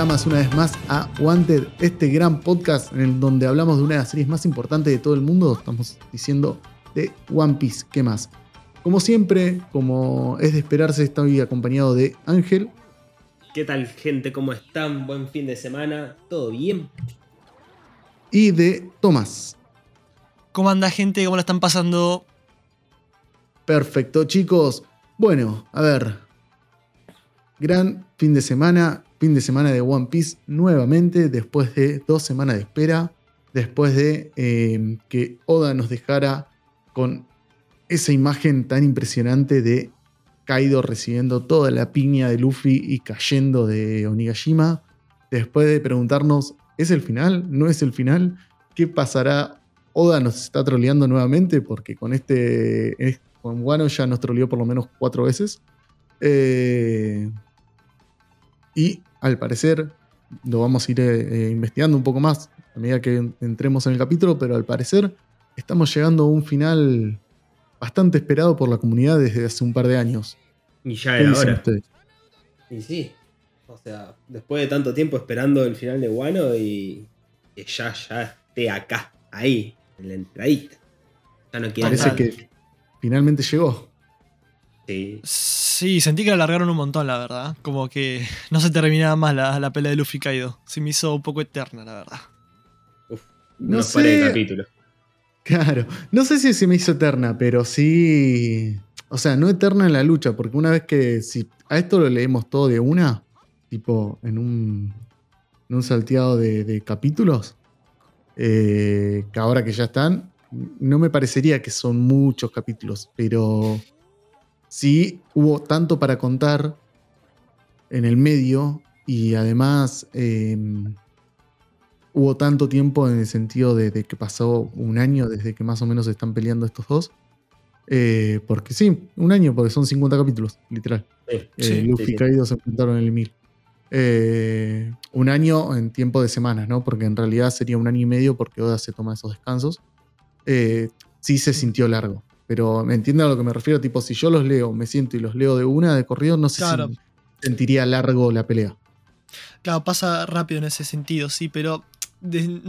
Nakamas una vez más a Wanted, este gran podcast en el donde hablamos de una de las series más importantes de todo el mundo. Estamos diciendo de One Piece, ¿qué más? Como siempre, como es de esperarse, estoy acompañado de Ángel. ¿Qué tal gente? ¿Cómo están? Buen fin de semana. ¿Todo bien? Y de Tomás. ¿Cómo anda gente? ¿Cómo la están pasando? Perfecto, chicos. Bueno, a ver. Gran fin de semana. Fin de semana de One Piece nuevamente, después de dos semanas de espera. Después de eh, que Oda nos dejara con esa imagen tan impresionante de Kaido recibiendo toda la piña de Luffy y cayendo de Onigashima. Después de preguntarnos, ¿es el final? ¿No es el final? ¿Qué pasará? Oda nos está troleando nuevamente porque con este con Wano ya nos troleó por lo menos cuatro veces. Eh, y al parecer, lo vamos a ir eh, investigando un poco más a medida que entremos en el capítulo, pero al parecer estamos llegando a un final bastante esperado por la comunidad desde hace un par de años. Y ya era hora. Y sí. O sea, después de tanto tiempo esperando el final de Wano y que ya, ya esté acá, ahí, en la entradita. Ya no Parece que finalmente llegó. Sí. Sí, sentí que la alargaron un montón, la verdad. Como que no se terminaba más la, pelea de Luffy Kaido. Se me hizo un poco eterna, la verdad. Uf, no, sé. el capítulo. Claro, no sé si se me hizo eterna, pero sí. O sea, no eterna en la lucha, porque una vez que. Si a esto lo leemos todo de una, tipo en un, en un salteado de, capítulos, eh, que ahora que ya están, no me parecería que son muchos capítulos, pero sí hubo tanto para contar en el medio y además em, hubo tanto tiempo en el sentido de, que pasó un año desde que más o menos están peleando estos dos. Eh, porque sí, un año, porque son 50 capítulos, literal. Eh, Luffy y Kaido se enfrentaron en el 1000. Eh, un año en tiempo de semanas, ¿no? Porque en realidad sería un año y medio porque Oda se toma esos descansos. sí se sintió largo. Pero me entienden a lo que me refiero, tipo, si yo los leo, me siento y los leo de una de corrido, no sé si sentiría largo la pelea. Claro, pasa rápido en ese sentido, sí, pero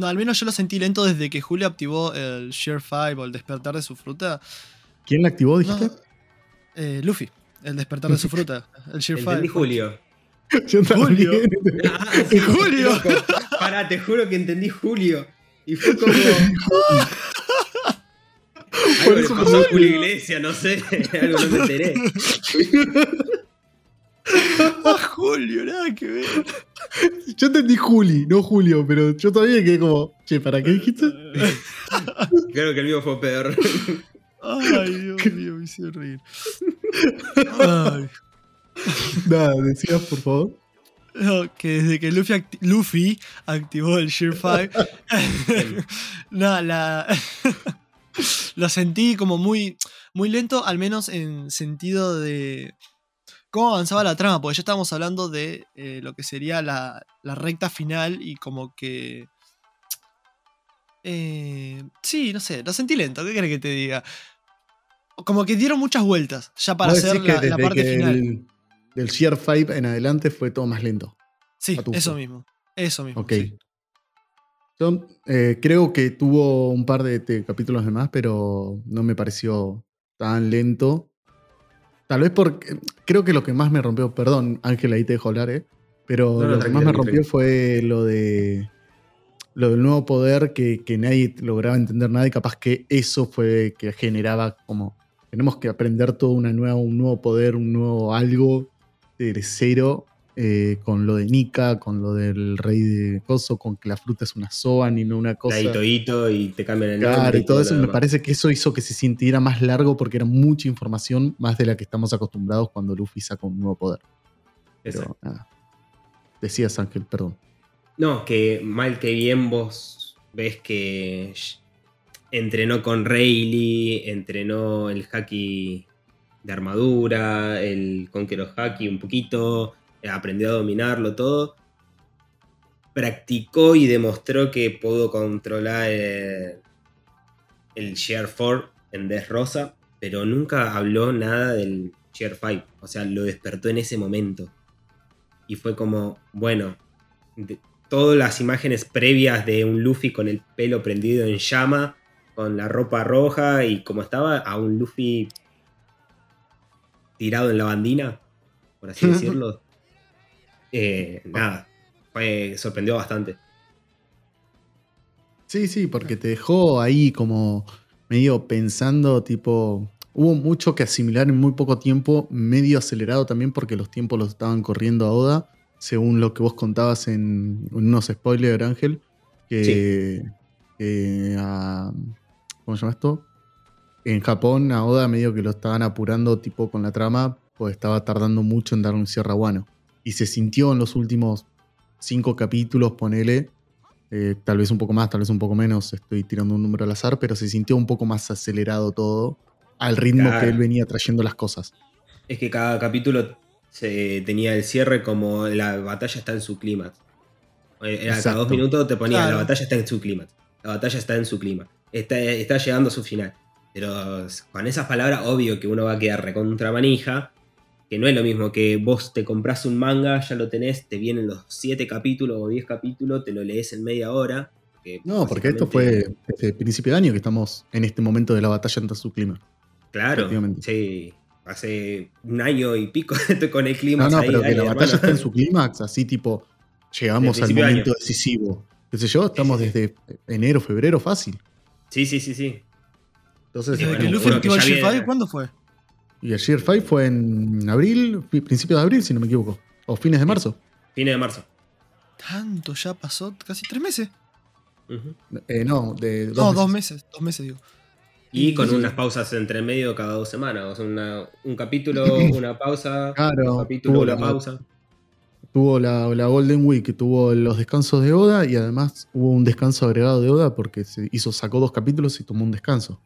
al menos yo lo sentí lento desde que Julio activó el Share 5 o el despertar de su fruta. ¿Quién la activó, dijiste? Eh, Luffy, el despertar de su fruta, el Share 5. Entendí Julio. Julio. Ah, Julio. Pará, te juro que entendí Julio. Y fue como. Por eso pasó Julio Iglesia, no sé, algo no me enteré. A Julio, nada que ver. Yo entendí Juli, no Julio, pero yo todavía quedé como, che, ¿para qué dijiste? Creo que el mío fue peor. Ay, Dios mío, me hice reír. Ay. Nada, decías, por favor. que desde que Luffy, Luffy activó el Sheer 5, nada, la, lo sentí como muy, muy lento, al menos en sentido de cómo avanzaba la trama, porque ya estábamos hablando de eh, lo que sería la, recta final y como que... Eh, sí, no sé, lo sentí lento, ¿qué crees que te diga? Como que dieron muchas vueltas ya para hacer la, parte final. del Sheer 5 en adelante fue todo más lento. Sí, eso mismo. Eso mismo. Ok. Eh, creo que tuvo un par de, capítulos de más, pero no me pareció tan lento. Tal vez porque. Creo que lo que más me rompió. Perdón, Ángel, ahí te dejo hablar, ¿eh? Pero lo que más me rompió fue lo de. Lo del nuevo poder que, nadie lograba entender nada y capaz que eso fue que generaba como. Tenemos que aprender todo una nueva, un nuevo poder, un nuevo algo de cero eh, con lo de Nika, con lo del rey de Coso, con que la fruta es una Zoan y no una cosa. La y te cambian el claro, y todo, eso. Me parece que eso hizo que se sintiera más largo porque era mucha información, más de la que estamos acostumbrados cuando Luffy saca un nuevo poder. Pero nada. Decías, Ángel, perdón. No, que mal que bien vos ves que entrenó con Rayleigh, entrenó el haki de armadura, el Conqueror Haki un poquito aprendió a dominarlo todo. Practicó y demostró que pudo controlar eh, el, Share 4 en Rosa, pero nunca habló nada del Share 5. O sea, lo despertó en ese momento. Y fue como, bueno, de- todas las imágenes previas de un Luffy con el pelo prendido en llama, con la ropa roja y como estaba, a un Luffy tirado en la bandina, por así decirlo. Eh, nada, fue, sorprendió bastante. Sí, sí, porque te dejó ahí como medio pensando, tipo, hubo mucho que asimilar en muy poco tiempo, medio acelerado también porque los tiempos los estaban corriendo a Oda, según lo que vos contabas en, unos spoilers, Ángel, que, que a- ¿cómo se llama esto? En Japón a Oda medio que lo estaban apurando tipo con la trama, pues estaba tardando mucho en darle un cierre a Wano. Y se sintió en los últimos cinco capítulos, ponele, eh, tal vez un poco más, tal vez un poco menos, estoy tirando un número al azar, pero se sintió un poco más acelerado todo al ritmo Claro. que él venía trayendo las cosas. Es que cada capítulo se tenía el cierre como la batalla está en su clímax. Eh, Era cada dos minutos te ponía Claro. la batalla está en su clímax. La batalla está en su clima. Está, está llegando a su final. Pero con esas palabras, obvio que uno va a quedar recontra manija. Que no es lo mismo que vos te compras un manga, ya lo tenés, te vienen los 7 capítulos o 10 capítulos, te lo lees en media hora. que No, porque esto fue desde principio de año que estamos en este momento de la batalla ante su clima. Claro, sí. Hace un año y pico con el clima. No, no, ahí, pero que la hermano. batalla está en su clímax, así tipo, llegamos al de momento decisivo. Qué sé yo, estamos Sí, sí, sí. desde enero, febrero, fácil. Sí, sí, sí, sí. Entonces, bueno, que Luffy uno activó que el viene- 5, ¿cuándo fue? Y el Sheer 5 fue en abril, principios de abril, si no me equivoco. O fines de marzo. Fines de marzo. Tanto ya pasó, casi tres meses. Eh, no, de dos no, meses. dos meses, dos meses digo. Y con Sí. unas pausas entre medio cada dos semanas. O sea, una- un capítulo, una pausa. Claro, un capítulo, tuvo una la- pausa. Tuvo la, la Golden Week, tuvo los descansos de Oda y además hubo un descanso agregado de Oda porque se hizo, sacó dos capítulos y tomó un descanso.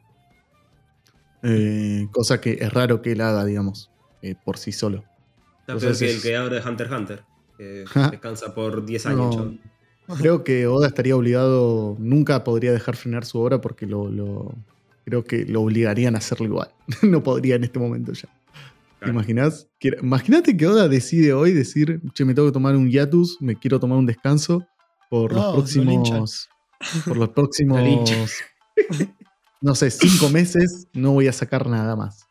Eh, cosa que es raro que él haga, digamos, eh, por sí solo. Está Entonces peor que el creador de Hunter x Hunter. Que descansa por 10 No. años. Creo que Oda estaría obligado, nunca podría dejar frenar su obra porque lo, lo- creo que lo obligarían a hacerlo igual. no podría en este momento ya. ¿Te Claro. imaginas? Que- Imagínate que Oda decide hoy decir, che, me tengo que tomar un hiatus, me quiero tomar un descanso por No, los lo próximos. Por los próximos. No sé, cinco meses no voy a sacar nada más.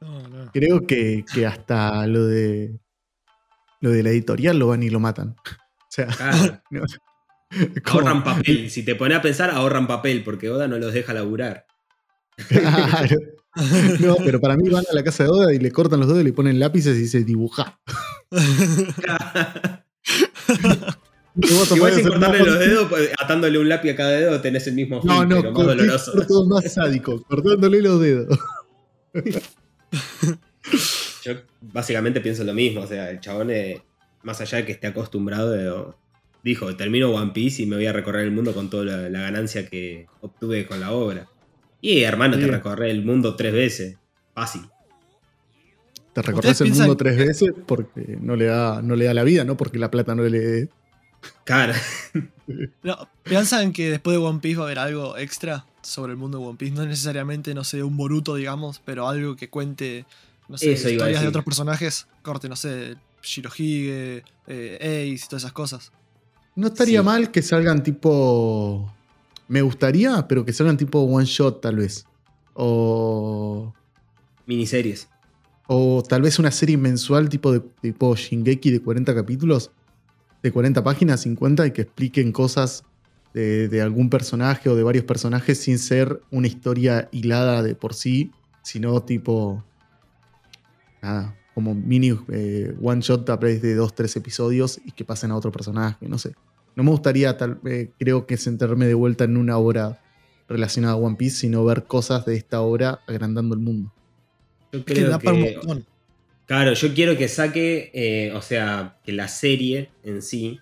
No, no. Creo que, que hasta lo de. Lo de la editorial lo van y lo matan. O sea, Claro. no. Ahorran papel. Si te pones a pensar, ahorran papel. Porque Oda no los deja laburar. Claro. No, pero para mí van a la casa de Oda y le cortan los dedos y le ponen lápices y dice dibuja. Igual sin cortarle los dedos, pues, atándole un lápiz a cada dedo, tenés el mismo No, fin, no, pero más doloroso. todo más sádico, cortándole los dedos. Yo básicamente pienso lo mismo. O sea, el chabón, eh, más allá de que esté acostumbrado, dijo: Termino One Piece y me voy a recorrer el mundo con toda la, la ganancia que obtuve con la obra. Y hermano, te Sí. recorre el mundo tres veces. Fácil. Te recorres ¿Ustedes el mundo que- tres veces porque no le, da, no le da la vida, no porque la plata no le dé. Cara, No, ¿Piensan que después de One Piece va a haber algo extra sobre el mundo de One Piece? No necesariamente, no sé, un Boruto, digamos, pero algo que cuente, no sé, Eso historias de otros personajes. Corte, no sé, Shirohige, eh, Ace y todas esas cosas. No estaría Sí. mal que salgan tipo. Me gustaría, pero que salgan tipo one shot, tal vez. O. miniseries. O tal vez una serie mensual tipo de tipo Shingeki de 40 capítulos, de 40 páginas, 50, y que expliquen cosas de, de algún personaje o de varios personajes sin ser una historia hilada de por sí, sino tipo. Nada, como mini eh, one shot a través de dos, tres episodios y que pasen a otro personaje, no sé. No me gustaría, tal, eh, creo que sentarme de vuelta en una obra relacionada a One Piece, sino ver cosas de esta obra agrandando el mundo. Yo Es que da para un montón. Claro, yo quiero que saque, eh, o sea, que la serie en sí,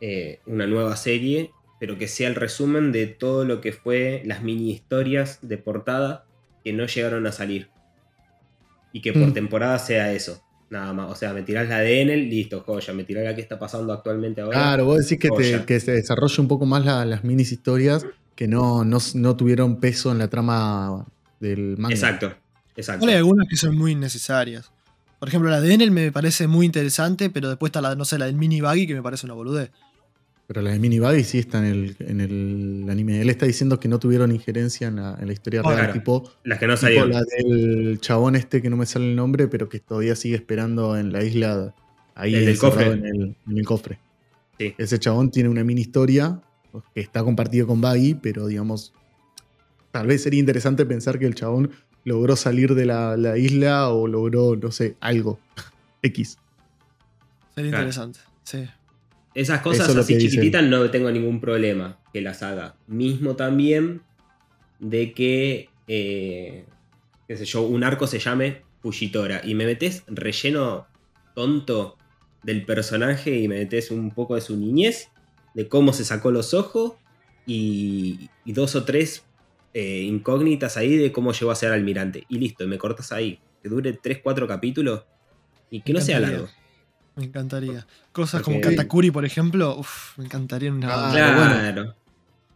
eh, una nueva serie, pero que sea el resumen de todo lo que fue las mini historias de portada que no llegaron a salir. Y que por Mm. temporada sea eso, nada más. O sea, me tirás la de Enel, listo, joya. Me tirás la que está pasando actualmente ahora. Claro, vos decís que, te- que se desarrolle un poco más la- las minis historias que no, no, no tuvieron peso en la trama del manga. Exacto, exacto. Hay algunas que son muy innecesarias. Por ejemplo, la de Enel me parece muy interesante, pero después está la, no sé, la del mini buggy que me parece una boludez. Pero la de Mini Buggy sí está en el, en el anime. Él está diciendo que no tuvieron injerencia en la, en la historia Ah, real, claro. tipo, Las que no tipo salieron. la del chabón este que no me sale el nombre, pero que todavía sigue esperando en la isla, ahí El del cofre. En, el, en el cofre. Sí. Ese chabón tiene una mini historia que está compartido con Buggy, pero digamos, tal vez sería interesante pensar que el chabón logró salir de la, la isla o logró, no sé, algo. X. Sería Claro. interesante. Sí. Esas cosas Eso es así dicen. chiquititas no tengo ningún problema que las haga. Mismo también de que, eh, qué sé yo, un arco se llame Fujitora y me metes relleno tonto del personaje y me metes un poco de su niñez, de cómo se sacó los ojos y, y dos o tres eh, incógnitas ahí de cómo llegó a ser almirante. Y listo, y me cortas ahí. Que dure 3, 4 capítulos y que Me no sea largo. Me encantaría. Cosas como Katakuri, por ejemplo, uf, me encantaría en una Ah. Claro.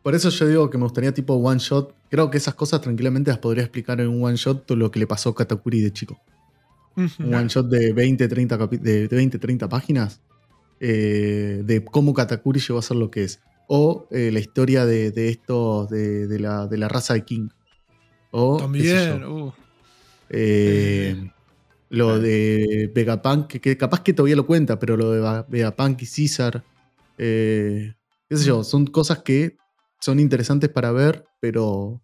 Por eso yo digo que me gustaría tipo one shot. Creo que esas cosas tranquilamente las podría explicar en un one shot todo lo que le pasó a Katakuri de chico. Un one shot de 20, 30, capi- de 20, 30 páginas. eh, de cómo Katakuri llegó a ser lo que es. O eh, la historia de, de estos, de, de la, de la raza de King. O, También, uh, eh, lo de Vegapunk, que, que capaz que todavía lo cuenta, pero lo de Vegapunk y Caesar. eh, qué sé yo, son cosas que son interesantes para ver, pero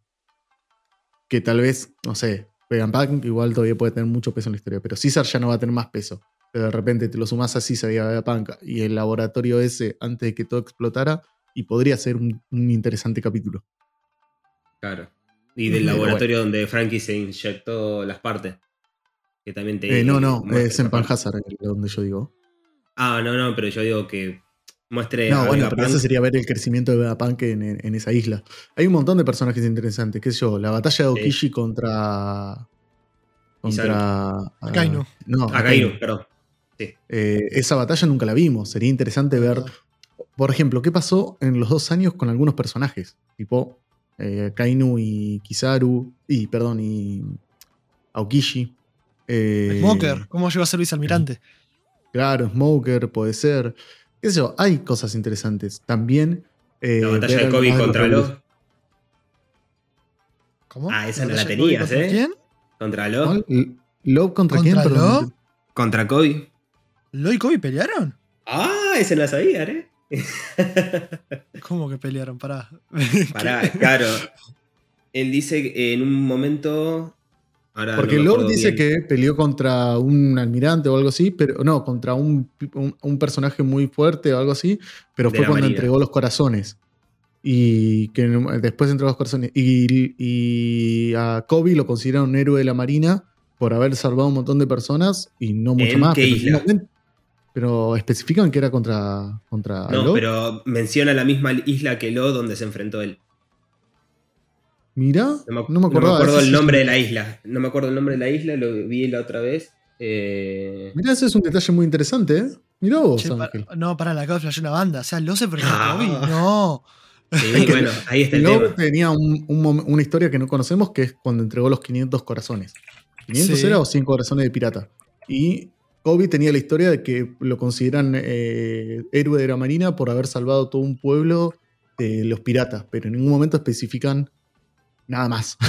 que tal vez, no sé, Vegapunk igual todavía puede tener mucho peso en la historia, pero Caesar ya no va a tener más peso. Pero de repente te lo sumás a Caesar y a Vegapunk y el laboratorio ese antes de que todo explotara, y podría ser un, un interesante capítulo. Claro. Y del laboratorio donde Frankie se inyectó las partes. Que también te. Eh, no, no, es en. Panhazard, donde yo digo. Ah, no, no, pero yo digo que muestre. No, a bueno, pero eso sería ver el crecimiento de Vegapunk en, en- en esa isla. Hay un montón de personajes interesantes, qué sé yo, la batalla de Sí. Okishi contra... Contra... ah, Akainu. No, Ah, Akainu. Kainu, perdón. Eh, esa batalla nunca la vimos. Sería interesante ver, por ejemplo, qué pasó en los dos años con algunos personajes. Tipo eh, Kainu y Kizaru. Y, perdón, y Aokishi. Eh, Smoker, ¿cómo llegó a ser vicealmirante? Claro, Smoker, puede ser. Qué sé yo, hay cosas interesantes. También. eh, La batalla de Kobe contra los. ¿Cómo? Ah, esa no la tenías, ¿eh? ¿Quién? Contra Love. ¿Love contra, ¿Contra quién? Perdón. Love? Contra Kobe. ¿Lo y Kobe pelearon? Ah, ese no la sabía, ¿eh? ¿Cómo que pelearon? Pará. Pará, claro. Él dice que en un momento. Ahora Porque no acuerdo dice bien. que peleó contra un almirante o algo así, pero no, contra un, un- un personaje muy fuerte o algo así, pero De fue cuando Marina. entregó los corazones. Y que después entregó los corazones. Y, y a Kobe lo consideraron un héroe de la Marina por haber salvado un montón de personas y no mucho ¿En más. qué pero, isla? Pero especifican que era contra, contra No, pero menciona la misma isla que Lo donde se enfrentó él. Mirá, No me, no me acordaba. acuerdo el nombre de la isla. No me acuerdo el nombre de la isla, lo vi la otra vez. Eh, Mirá, ese es un detalle muy interesante, ¿eh? Mirá vos, Che, no, para la acabo de flashear una banda. O sea, ¿lo se perdió Ah. Kobe? No. sí, bueno, ahí está el Love tema. tenía un- un mom- una historia que no conocemos, que es cuando entregó los 500 corazones. ¿500 Sí. era o 100 corazones de pirata? Y Kobe tenía la historia de que lo consideran eh, héroe de la marina por haber salvado todo un pueblo de los piratas, pero en ningún momento especifican nada más.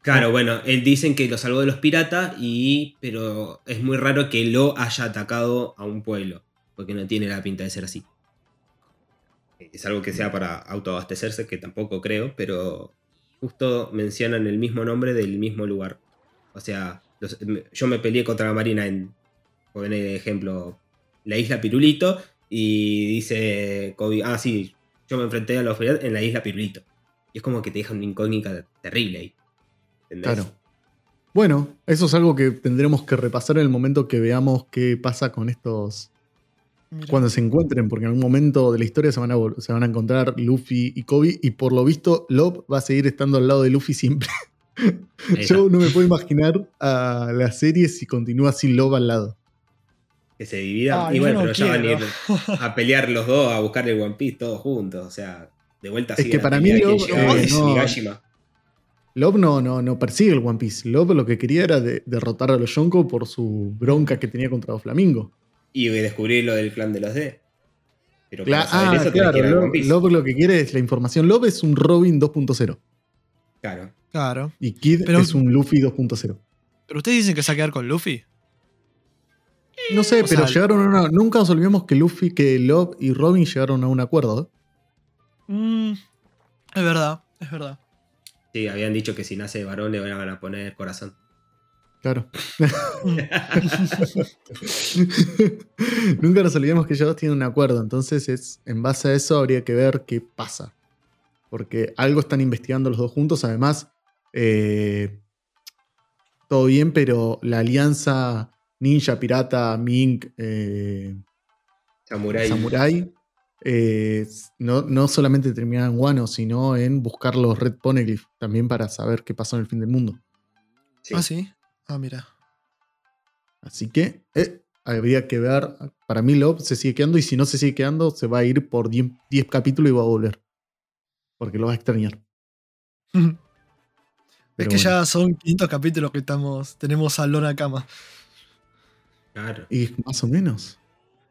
Claro, bueno, él dicen que lo salvó de los piratas, y, pero es muy raro que Lo haya atacado a un pueblo, porque no tiene la pinta de ser así. Es algo que sea para autoabastecerse, que tampoco creo, pero justo mencionan el mismo nombre del mismo lugar. O sea, yo me peleé contra la Marina en, por poner de ejemplo, la isla Pirulito, y dice Kobe, ah, sí, yo me enfrenté a los piratas en la isla Pirulito. Y es como que te deja una incógnita terrible ahí. ¿entendés? Claro. Bueno, eso es algo que tendremos que repasar en el momento que veamos qué pasa con estos. Mirá. Cuando se encuentren, porque en algún momento de la historia se van a, se van a encontrar Luffy y Kobe, y por lo visto, Love va a seguir estando al lado de Luffy siempre. Yo no me puedo imaginar a la serie si continúa sin Love al lado. Que se dividan. Ay, y bueno, no pero ya van a a pelear los dos, a buscar el One Piece todos juntos. O sea, de vuelta Es que para mí Gashima. no- no, no, no persigue el One Piece. Love lo que quería era de- derrotar a los Yonko por su bronca que tenía contra los Flamingos. Y descubrir lo del clan de los D. Pero para ah, eso claro. que lo que quiere es la información. Love es un Robin 2.0 Claro. Claro. y Kid Pero- es un Luffy 2.0. Pero ustedes dicen que se va a quedar con Luffy. No sé, O pero sea, llegaron a una. Nunca nos olvidemos que Luffy, que Love y Robin llegaron a un acuerdo. Mm, es verdad, es verdad. Sí, habían dicho que si nace varón le van a poner corazón. Claro. Mm. Nunca nos olvidemos que ellos dos tienen un acuerdo. Entonces, es, en base a eso habría que ver qué pasa. Porque algo están investigando los dos juntos. Además, eh, todo bien, pero la alianza ninja, pirata, mink, eh, Samurai. samurai, eh, no, no solamente termina en Wano, sino en buscar los Red Poneglyph también para saber qué pasó en el fin del mundo. Sí. Ah, sí. Ah, mira. Así que eh, habría que ver. Para mí, Love se sigue quedando y si no se sigue quedando, se va a ir por 10 10 capítulos y va a volver. Porque lo va a extrañar. es que bueno. ya son 500 capítulos que estamos, tenemos a Lona Cama. Claro. Y más o menos.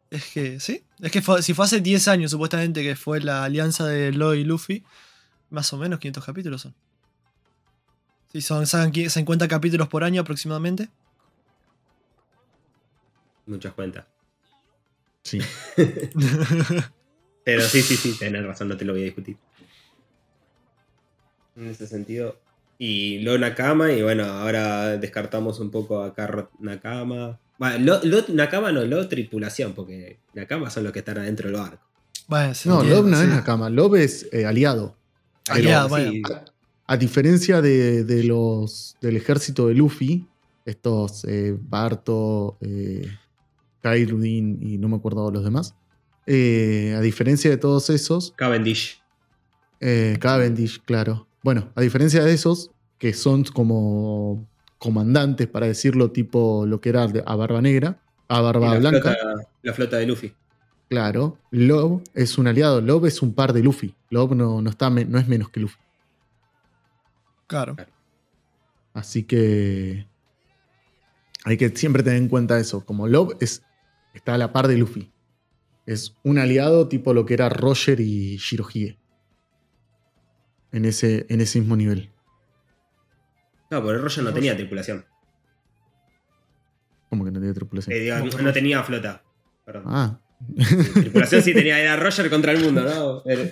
Es que, sí. Es que fue- si fue hace 10 años, supuestamente, que fue la alianza de Lo y Luffy, más o menos 500 capítulos son. Si son, sacan qui- 50 capítulos por año aproximadamente. Muchas cuentas. Sí. Pero sí, sí, sí, tenés razón, no te lo voy a discutir. En ese sentido. Y Lo Nakama, y bueno, ahora descartamos un poco a Carrot Nakama. Bueno, Lo, Lo Nakama no, Lo Tripulación, porque Nakama son los que están adentro del barco. Bueno, No, Love no sí. es Nakama. Love es eh, aliado. Aliado, Pero, sí, A diferencia de, de los del ejército de Luffy, estos eh, Barto, eh, Kairudin y no me acuerdo los demás. eh, a diferencia de todos esos, Cavendish. Eh, Cavendish, claro. Bueno, a diferencia de esos, que son como comandantes, para decirlo, tipo lo que era de- a Barba Negra, a Barba la, Blanca, flota, la flota de Luffy. claro, Love es un aliado. Love es un par de Luffy. Love no, no, está, no es menos que Luffy. Claro. Así que hay que siempre tener en cuenta eso. Como Love es, está a la par de Luffy. Es un aliado tipo lo que era Roger y Shirohige. En ese, en ese mismo nivel. No, porque Roger no tenía tripulación. Como que no tiene tripulación. Eh, digo, no, no tenía flota. Perdón. Ah, Tripulación sí tenía, era Roger contra el mundo, ¿no? El-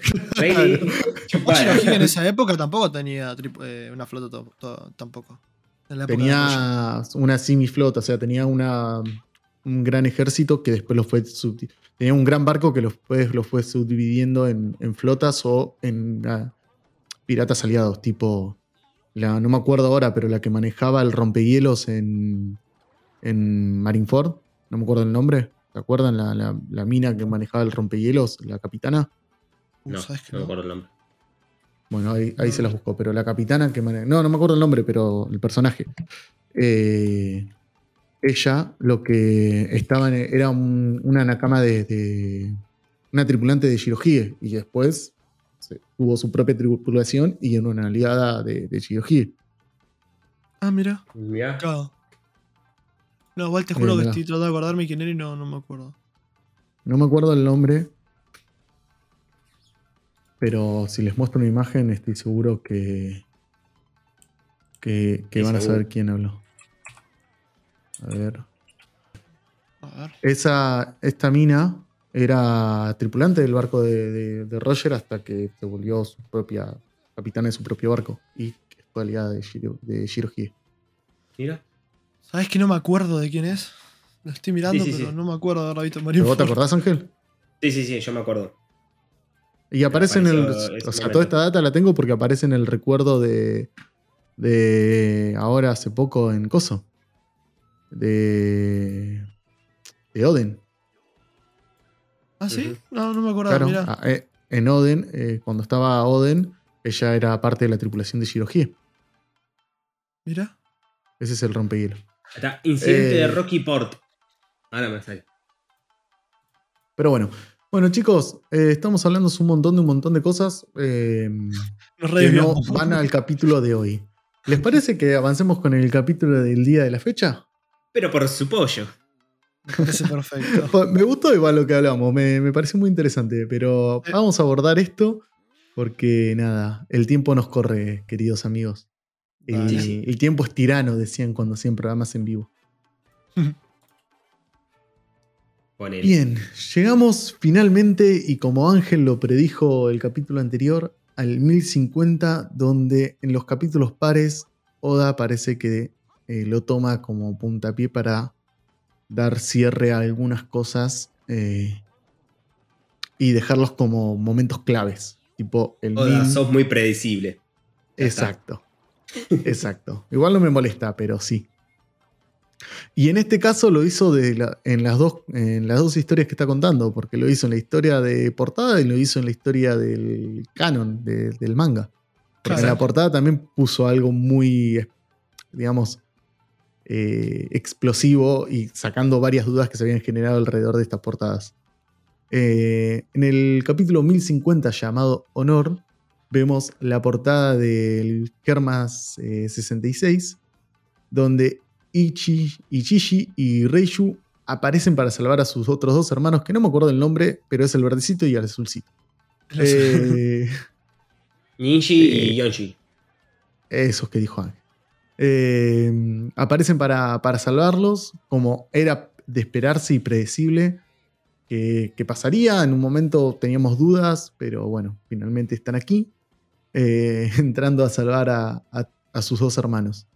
en esa época tampoco tenía eh, una flota to- to- tampoco. En la época de Roger. tenía una semiflota, o sea, tenía una, un gran ejército que después lo fue Tenía un gran barco que después lo fue subdividiendo en, en flotas o en ah, piratas aliados, tipo. La, no me acuerdo ahora, pero la que manejaba el rompehielos en, en Marineford, no me acuerdo el nombre. ¿Se acuerdan? La, la- la mina que manejaba el rompehielos, la capitana. No, ¿sabes que no me acuerdo el nombre. Bueno, ahí, ahí se las buscó, pero la capitana que mane- No, no me acuerdo el nombre, pero el personaje. Eh, ella lo que estaba en- era un- una nakama de, de- Una tripulante de Shirohige y después se- tuvo su propia tripulación y en una aliada de, de. Ah, mira. Claro. No, igual te juro Eh, que estoy tratando de acordarme quién era y no, no me acuerdo. No me acuerdo el nombre, pero si les muestro una imagen estoy seguro que, que, van a saber quién habló. A ver. A ver. Esa, esta mina era tripulante del barco de, de- de Roger hasta que se volvió su propia capitana de su propio barco y que fue aliada de, Shiro, de. Mira. ¿Sabes que no me acuerdo de quién es? Lo estoy mirando, Sí, sí, pero sí. no me acuerdo de haberla visto en ¿Pero ¿Vos te acordás, Ángel? Sí, sí, sí, yo me acuerdo. Y aparece en el. O sea, momento. toda esta data la tengo porque aparece en el recuerdo de. de. ahora hace poco en Coso. De. de Oden. ¿Ah, sí? No, no me acordaba, Claro. ah, eh, en Oden, eh, cuando estaba Oden, ella era parte de la tripulación de Shirohige. Mira. Ese es el rompehielo. Está incidente Eh. de Rocky Port. Ahora me sale. Pero bueno. Bueno, chicos, eh, estamos hablando un montón de un montón de cosas eh, Nos que no van al capítulo de hoy. ¿Les parece que avancemos con el capítulo del día de la fecha? Pero por su pollo. Me parece perfecto. Me gustó igual lo que hablamos, me, me pareció muy interesante, pero Eh. vamos a abordar esto porque nada, el tiempo nos corre, queridos amigos. El, Vale. el tiempo es tirano, decían cuando hacían programas en vivo. Ponele. Bien, llegamos finalmente y como Ángel lo predijo el capítulo anterior, al 1050, donde en los capítulos pares Oda parece que eh, lo toma como puntapié para dar cierre a algunas cosas eh, y dejarlos como momentos claves. Tipo el Oda, sos muy predecible. Ya está. Exacto. Exacto. Igual no me molesta, pero sí. Y en este caso lo hizo de la- en, las dos, en las dos historias que está contando, porque lo hizo en la historia de portada y lo hizo en la historia del canon, de- del manga. Porque en la portada también puso algo muy, digamos, eh, explosivo y sacando varias dudas que se habían generado alrededor de estas portadas. Eh, en el capítulo 1050 llamado Honor, vemos la portada del Germas eh, 66, donde Ichi, Ichishi y Reishu aparecen para salvar a sus otros dos hermanos, que no me acuerdo el nombre, pero es el verdecito y el azulcito. Eh, Ninji Eh, y Yonji. esos que dijo Ángel. Eh, aparecen para, para salvarlos, como era de esperarse y predecible que, que pasaría. En un momento teníamos dudas, pero bueno, finalmente están aquí, eh, entrando a salvar a, a- a sus dos hermanos.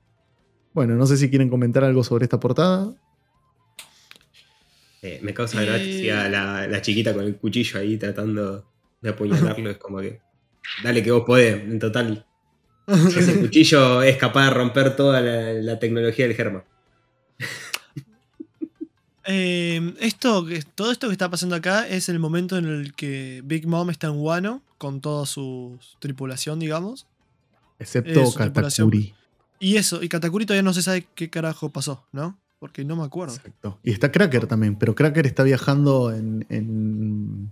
Bueno, no sé si quieren comentar algo sobre esta portada. Eh, me causa Eh. gracia la, la chiquita con el cuchillo ahí tratando de apuñalarlo. es como que. Dale que vos podés, en total. Ese cuchillo es capaz de romper toda la, la tecnología del germa. Eh, esto, todo esto que está pasando acá es el momento en el que Big Mom está en Wano con toda su tripulación, digamos. Excepto Eh. Katakuri. Y eso, y Katakuri todavía no se sabe qué carajo pasó, ¿no? Porque no me acuerdo. Exacto. Y está Cracker también, pero Cracker está viajando en, en,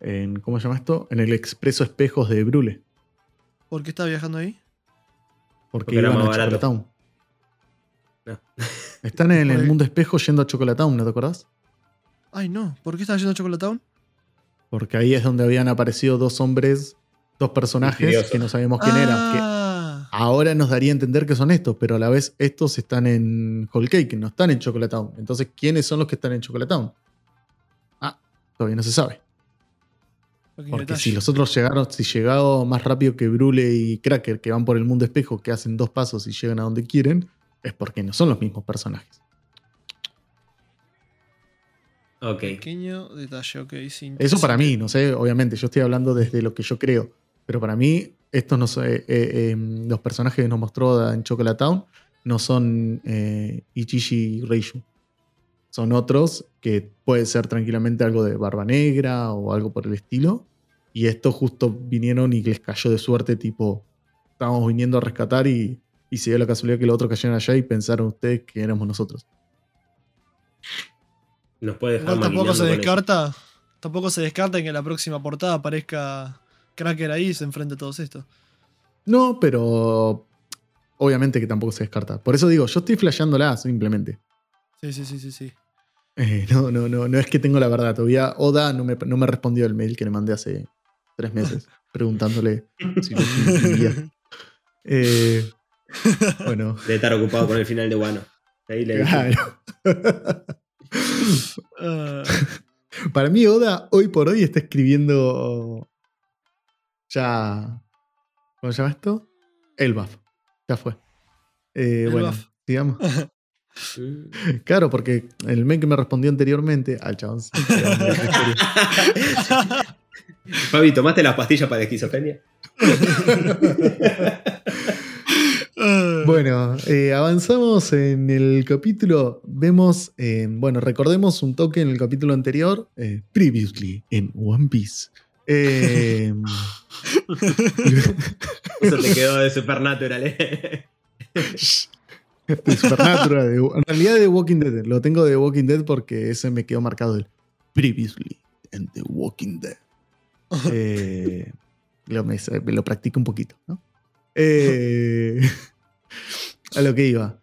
en- ¿cómo se llama esto? En el expreso espejos de Brule. ¿Por qué está viajando ahí? Porque, Porque era iban más a barato. Chocolatown. No. Están en el mundo espejo yendo a Chocolatown, ¿no te acordás? Ay, no. ¿Por qué está yendo a Chocolatown? Porque ahí es donde habían aparecido dos hombres, dos personajes que no sabíamos quién eran. Que Ah, ahora nos daría a entender que son estos, pero a la vez estos están en Whole Cake, no están en Chocolatown. Entonces, ¿quiénes son los que están en Chocolatown? Ah, todavía no se sabe. Porque detalle. si los otros llegaron, si llegaron más rápido que Brule y Cracker, que van por el mundo espejo, que hacen dos pasos y llegan a donde quieren, es porque no son los mismos personajes. Ok. Pequeño detalle, ok. Eso para mí, no sé, obviamente, yo estoy hablando desde lo que yo creo. Pero para mí, estos no son, eh, eh, los personajes que nos mostró en Chocolate Town no son eh, Ichishi y Reishu. Son otros que puede ser tranquilamente algo de Barba Negra o algo por el estilo. Y estos justo vinieron y les cayó de suerte, tipo, estábamos viniendo a rescatar y, y se dio la casualidad que los otros cayeron allá y pensaron ustedes que éramos nosotros. Nos puede dejar Igual tampoco se eso. descarta. Tampoco se descarta que en la próxima portada aparezca Cracker ahí y se enfrente a todos estos. No, pero obviamente que tampoco se descarta. Por eso digo, yo estoy flasheándola simplemente. Sí, sí, sí, sí, sí. Eh, no, no, no, no es que tengo la verdad. Todavía Oda no me, no me respondió el mail que le mandé hace tres meses preguntándole si lo. Eh, bueno, De estar ocupado con el final de Wano. Ahí le claro. Ah, Para mí, Oda hoy por hoy está escribiendo ya. ¿Cómo se llama esto? El buff. Ya fue. Eh, El bueno, buff. digamos. Claro, porque el mail que me respondió anteriormente al chabón. Fabi, ¿tomaste las pastillas para la esquizofrenia? Bueno, eh, avanzamos en el capítulo. Vemos, eh, bueno, recordemos un toque en el capítulo anterior, eh, previously en One Piece. Eh, Eso te quedó de Supernatural, ¿eh? De Supernatural, de- en realidad de Walking Dead. Lo tengo de Walking Dead porque ese me quedó marcado el previously en The Walking Dead. Eh, lo, me, me lo practico un poquito, ¿no? Eh, a lo que iba.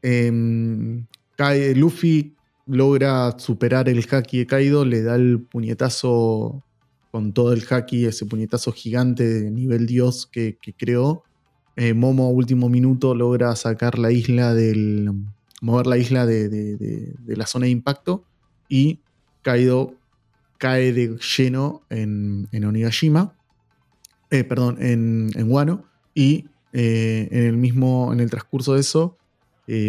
Em, cae, Luffy logra superar el haki de Kaido, le da el puñetazo con todo el haki, ese puñetazo gigante de nivel dios que, creó. Eh, Momo a último minuto logra sacar la isla del. mover la isla de, la zona de impacto y Kaido cae de lleno en, Onigashima. Eh, perdón, en, en Wano. Y eh, en el mismo, en el transcurso de eso,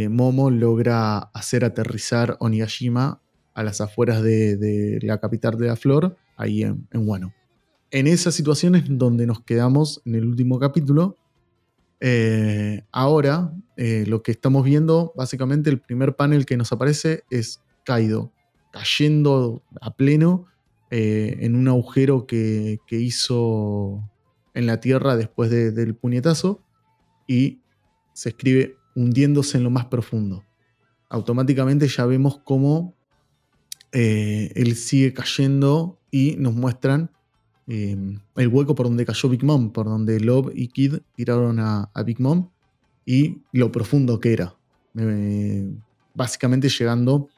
Momo logra hacer aterrizar Onigashima a las afueras de, la capital de la flor, ahí en, en Wano. En esas situaciones donde nos quedamos en el último capítulo, eh, ahora lo que estamos viendo, básicamente el primer panel que nos aparece es Kaido cayendo a pleno en un agujero que, hizo en la tierra después del puñetazo y se escribe hundiéndose en lo más profundo. Automáticamente ya vemos cómo eh, él sigue cayendo y nos muestran eh, el hueco por donde cayó Big Mom, por donde Love y Kid tiraron a, Big Mom y lo profundo que era. Eh, básicamente llegando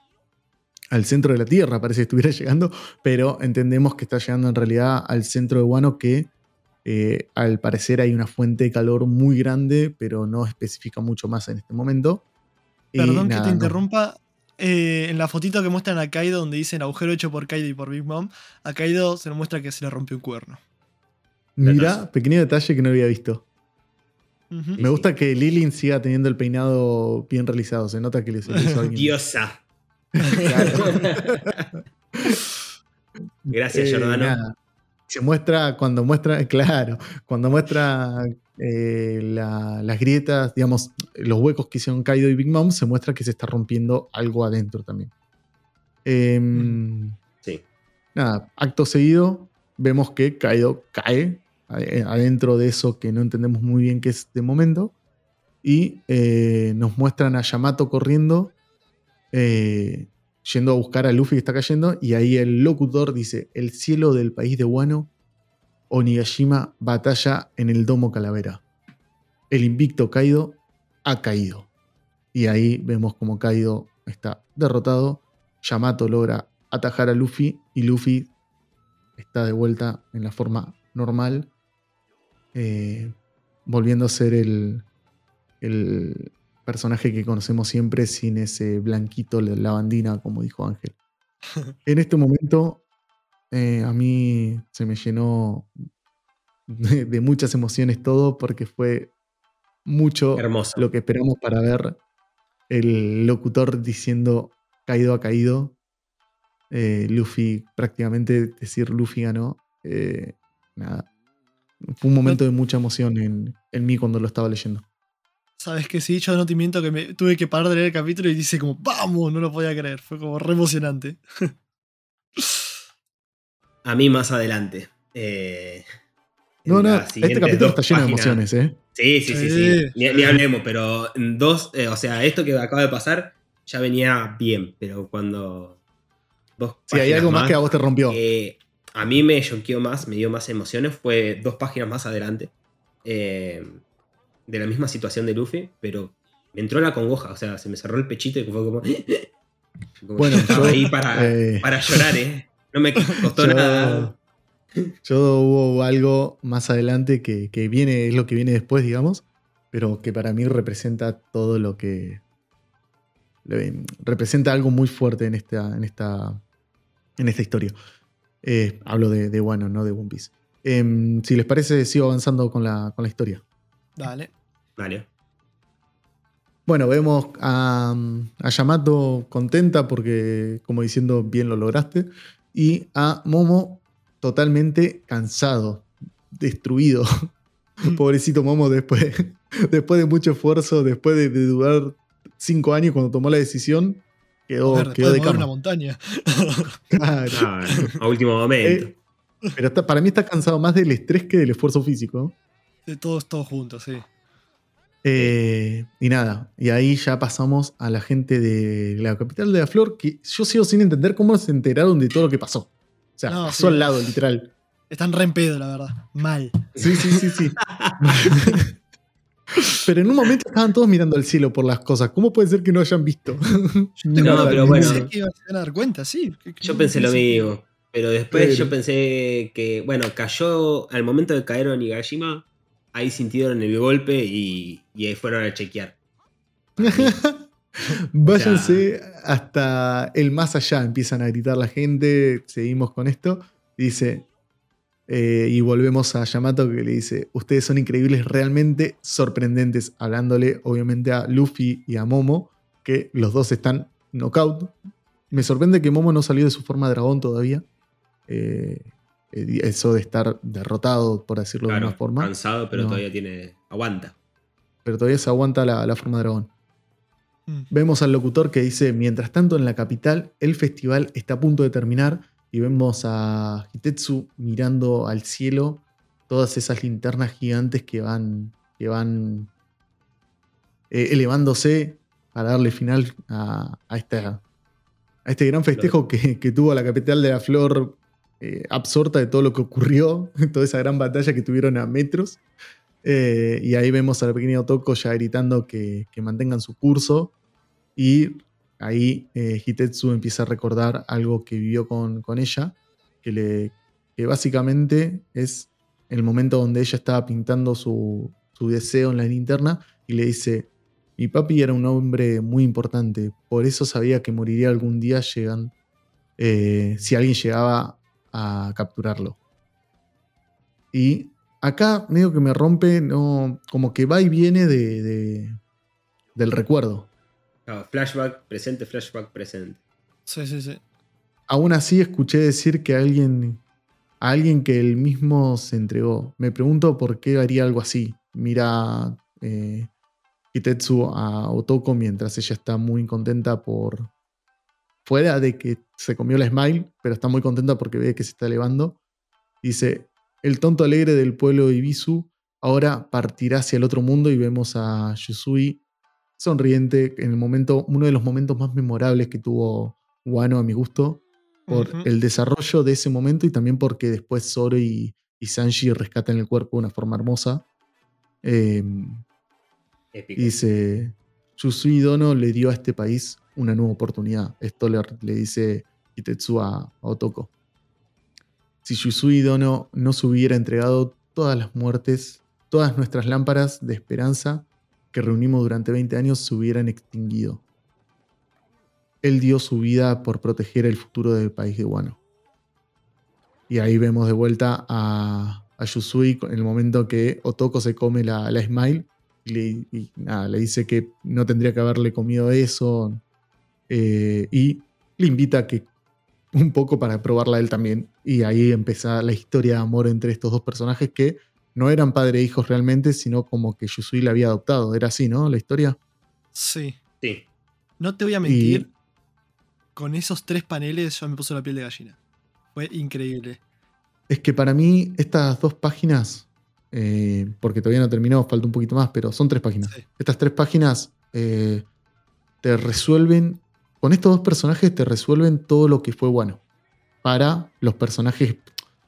al centro de la Tierra, parece que estuviera llegando, pero entendemos que está llegando en realidad al centro de Guano que eh, al parecer hay una fuente de calor muy grande, pero no especifica mucho más en este momento. Perdón que te interrumpa. Eh, en la fotito que muestran a Kaido, donde dicen agujero hecho por Kaido y por Big Mom, a Kaido se le muestra que se le rompió un cuerno. Mira, pequeño detalle que no había visto. Me gusta que Lilin siga teniendo el peinado bien realizado. Se nota que le hizo alguien. Diosa. Gracias, eh, Jordano. Se muestra, cuando muestra, claro, cuando muestra eh, las grietas, digamos, los huecos que hicieron Kaido y Big Mom, se muestra que se está rompiendo algo adentro también. Em, sí. Nada, acto seguido, vemos que Kaido cae adentro de eso que no entendemos muy bien qué es de momento. Y eh, nos muestran a Yamato corriendo eh, yendo a buscar a Luffy que está cayendo, y ahí el locutor dice, el cielo del país de Wano, Onigashima batalla en el domo calavera. El invicto Kaido ha caído. Y ahí vemos como Kaido está derrotado, Yamato logra atajar a Luffy y Luffy está de vuelta en la forma normal, eh, volviendo a ser el, el, personaje que conocemos siempre sin ese blanquito, la bandina, como dijo Ángel. en este momento, eh, a mí se me llenó de, muchas emociones todo porque fue mucho lo que esperamos para ver el locutor diciendo caído a caído. Eh, Luffy, prácticamente decir Luffy ganó. Eh, nada. Fue un momento de mucha emoción en mí cuando lo estaba leyendo. Sabes que sí, yo no te miento que me tuve que parar de leer el capítulo y dice como, vamos, no lo podía creer. Fue como re emocionante. A mí más adelante. Eh, no, no, este capítulo está lleno de emociones, ¿eh? Sí, sí, sí, sí. Ni, hablemos, pero dos, eh, o sea, esto que acaba de pasar ya venía bien, pero cuando dos Sí, hay algo más, que a vos te rompió. a mí me choqueó más, me dio más emociones, fue dos páginas más adelante. Eh, de la misma situación de Luffy, pero me entró la congoja, o sea, se me cerró el pechito y fue como... bueno, yo, ahí para, eh, para llorar, ¿eh? No me costó nada. Yo hubo algo más adelante que, viene, es lo que viene después, digamos, pero que para mí representa todo lo que. Representa algo muy fuerte en esta, en esta, en esta historia. Eh, hablo de, de Wano, no de One Piece. Em, si les parece, sigo avanzando con la, con la historia. Dale. Dale. Bueno, vemos a, Yamato contenta porque, como diciendo, bien lo lograste. Y a Momo totalmente cansado, destruido. Mm. Pobrecito Momo, después, después de mucho esfuerzo, después de, dudar cinco años cuando tomó la decisión, quedó, quedó de, cama. una montaña. claro. a último momento. Eh, pero para mí está cansado más del estrés que del esfuerzo físico. De todos, todos juntos, sí. Eh, y nada, y ahí ya pasamos a la gente de la capital de la flor, que yo sigo sin entender cómo se enteraron de todo lo que pasó. O sea, pasó al lado, literal. Están re en pedo, la verdad. Mal. Sí, sí, sí, sí. Pero en un momento estaban todos mirando al cielo por las cosas. ¿Cómo puede ser que no hayan visto? No, pero bueno. Pensé que iban a dar cuenta, sí. Yo pensé lo mismo. Pero después Pero- yo pensé que, bueno, cayó al momento de caer Onigashima, ahí sintieron el golpe y, y ahí fueron a chequear. Váyanse hasta el más allá, empiezan a gritar la gente, seguimos con esto. Dice, eh, y volvemos a Yamato que le dice, ustedes son increíbles, realmente sorprendentes, hablándole obviamente a Luffy y a Momo, que los dos están knockout. Me sorprende que Momo no salió de su forma dragón todavía. Eh, eh, eso de estar derrotado, por decirlo de una forma. cansado, pero No. todavía tiene. Aguanta. Pero todavía se aguanta la, la forma dragón. Mm. Vemos al locutor que dice, mientras tanto en la capital, el festival está a punto de terminar y vemos a Hitetsu mirando al cielo todas esas linternas gigantes que van, que van eh, elevándose para darle final a, a esta- a este gran festejo que, que tuvo la capital de la flor eh, absorta de todo lo que ocurrió, toda esa gran batalla que tuvieron a metros. Eh, y ahí vemos al pequeño Toko ya gritando que, que mantengan su curso. Y ahí eh, Hitetsu empieza a recordar algo que vivió con, con ella, que, le, que básicamente es el momento donde ella estaba pintando su, su deseo en la linterna y le dice, mi papi era un hombre muy importante, por eso sabía que moriría algún día llegan, si alguien llegaba a capturarlo. Y acá medio que me rompe, no, como que va y viene de, de- del recuerdo. Flashback, presente, flashback, presente. Sí, sí, sí. Aún así escuché decir que alguien, a alguien que él mismo se entregó. Me pregunto por qué haría algo así. Mira eh, Hitetsu a Otoko mientras ella está muy contenta por... Fuera de que se comió la smile, pero está muy contenta porque ve que se está elevando. Dice, el tonto alegre del pueblo de Ibisu ahora partirá hacia el otro mundo y vemos a Yusui sonriente en el momento, uno de los momentos más memorables que tuvo Wano a mi gusto, por el desarrollo de ese momento y también porque después Zoro y, y Sanji rescatan el cuerpo de una forma hermosa. Eh, Épico. y dice, Yusui Dono le dio a este país una nueva oportunidad. Esto le, dice Hitetsu a, Otoko. Si Yusui Dono no se hubiera entregado todas las muertes, todas nuestras lámparas de esperanza que reunimos durante 20 años se hubieran extinguido. Él dio su vida por proteger el futuro del país de Wano. Y ahí vemos de vuelta a, a Yusui en el momento que Otoko se come la, Smile y, y nada, le dice que no tendría que haberle comido eso. Eh, y le invita a que un poco para probarla a él también. Y ahí empieza la historia de amor entre estos dos personajes que no eran padre e hijos realmente, sino como que Yusui la había adoptado. Era así, ¿no? La historia. Sí. Sí. No te voy a mentir. Con esos tres paneles yo me puso la piel de gallina. Fue increíble. Es que para mí estas dos páginas, eh, porque todavía no terminó, falta un poquito más, pero son tres páginas. Sí. Estas tres páginas eh, te resuelven, con estos dos personajes te resuelven todo lo que fue bueno. Para los personajes,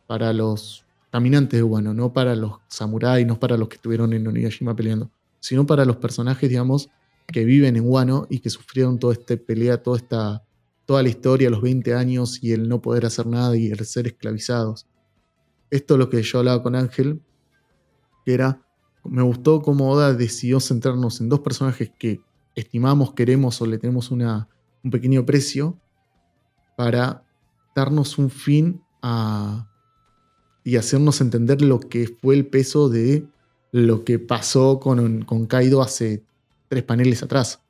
para los caminantes de Wano, no para los samuráis, no para los que estuvieron en Onigashima peleando, sino para los personajes, digamos, que viven en Wano y que sufrieron toda esta pelea, toda esta toda la historia, los 20 años y el no poder hacer nada y el ser esclavizados. Esto es lo que yo hablaba con Ángel, que era, me gustó cómo Oda decidió centrarnos en dos personajes que estimamos, queremos o le tenemos una, un pequeño precio para darnos un fin a, y hacernos entender lo que fue el peso de lo que pasó con, con Kaido hace tres paneles atrás.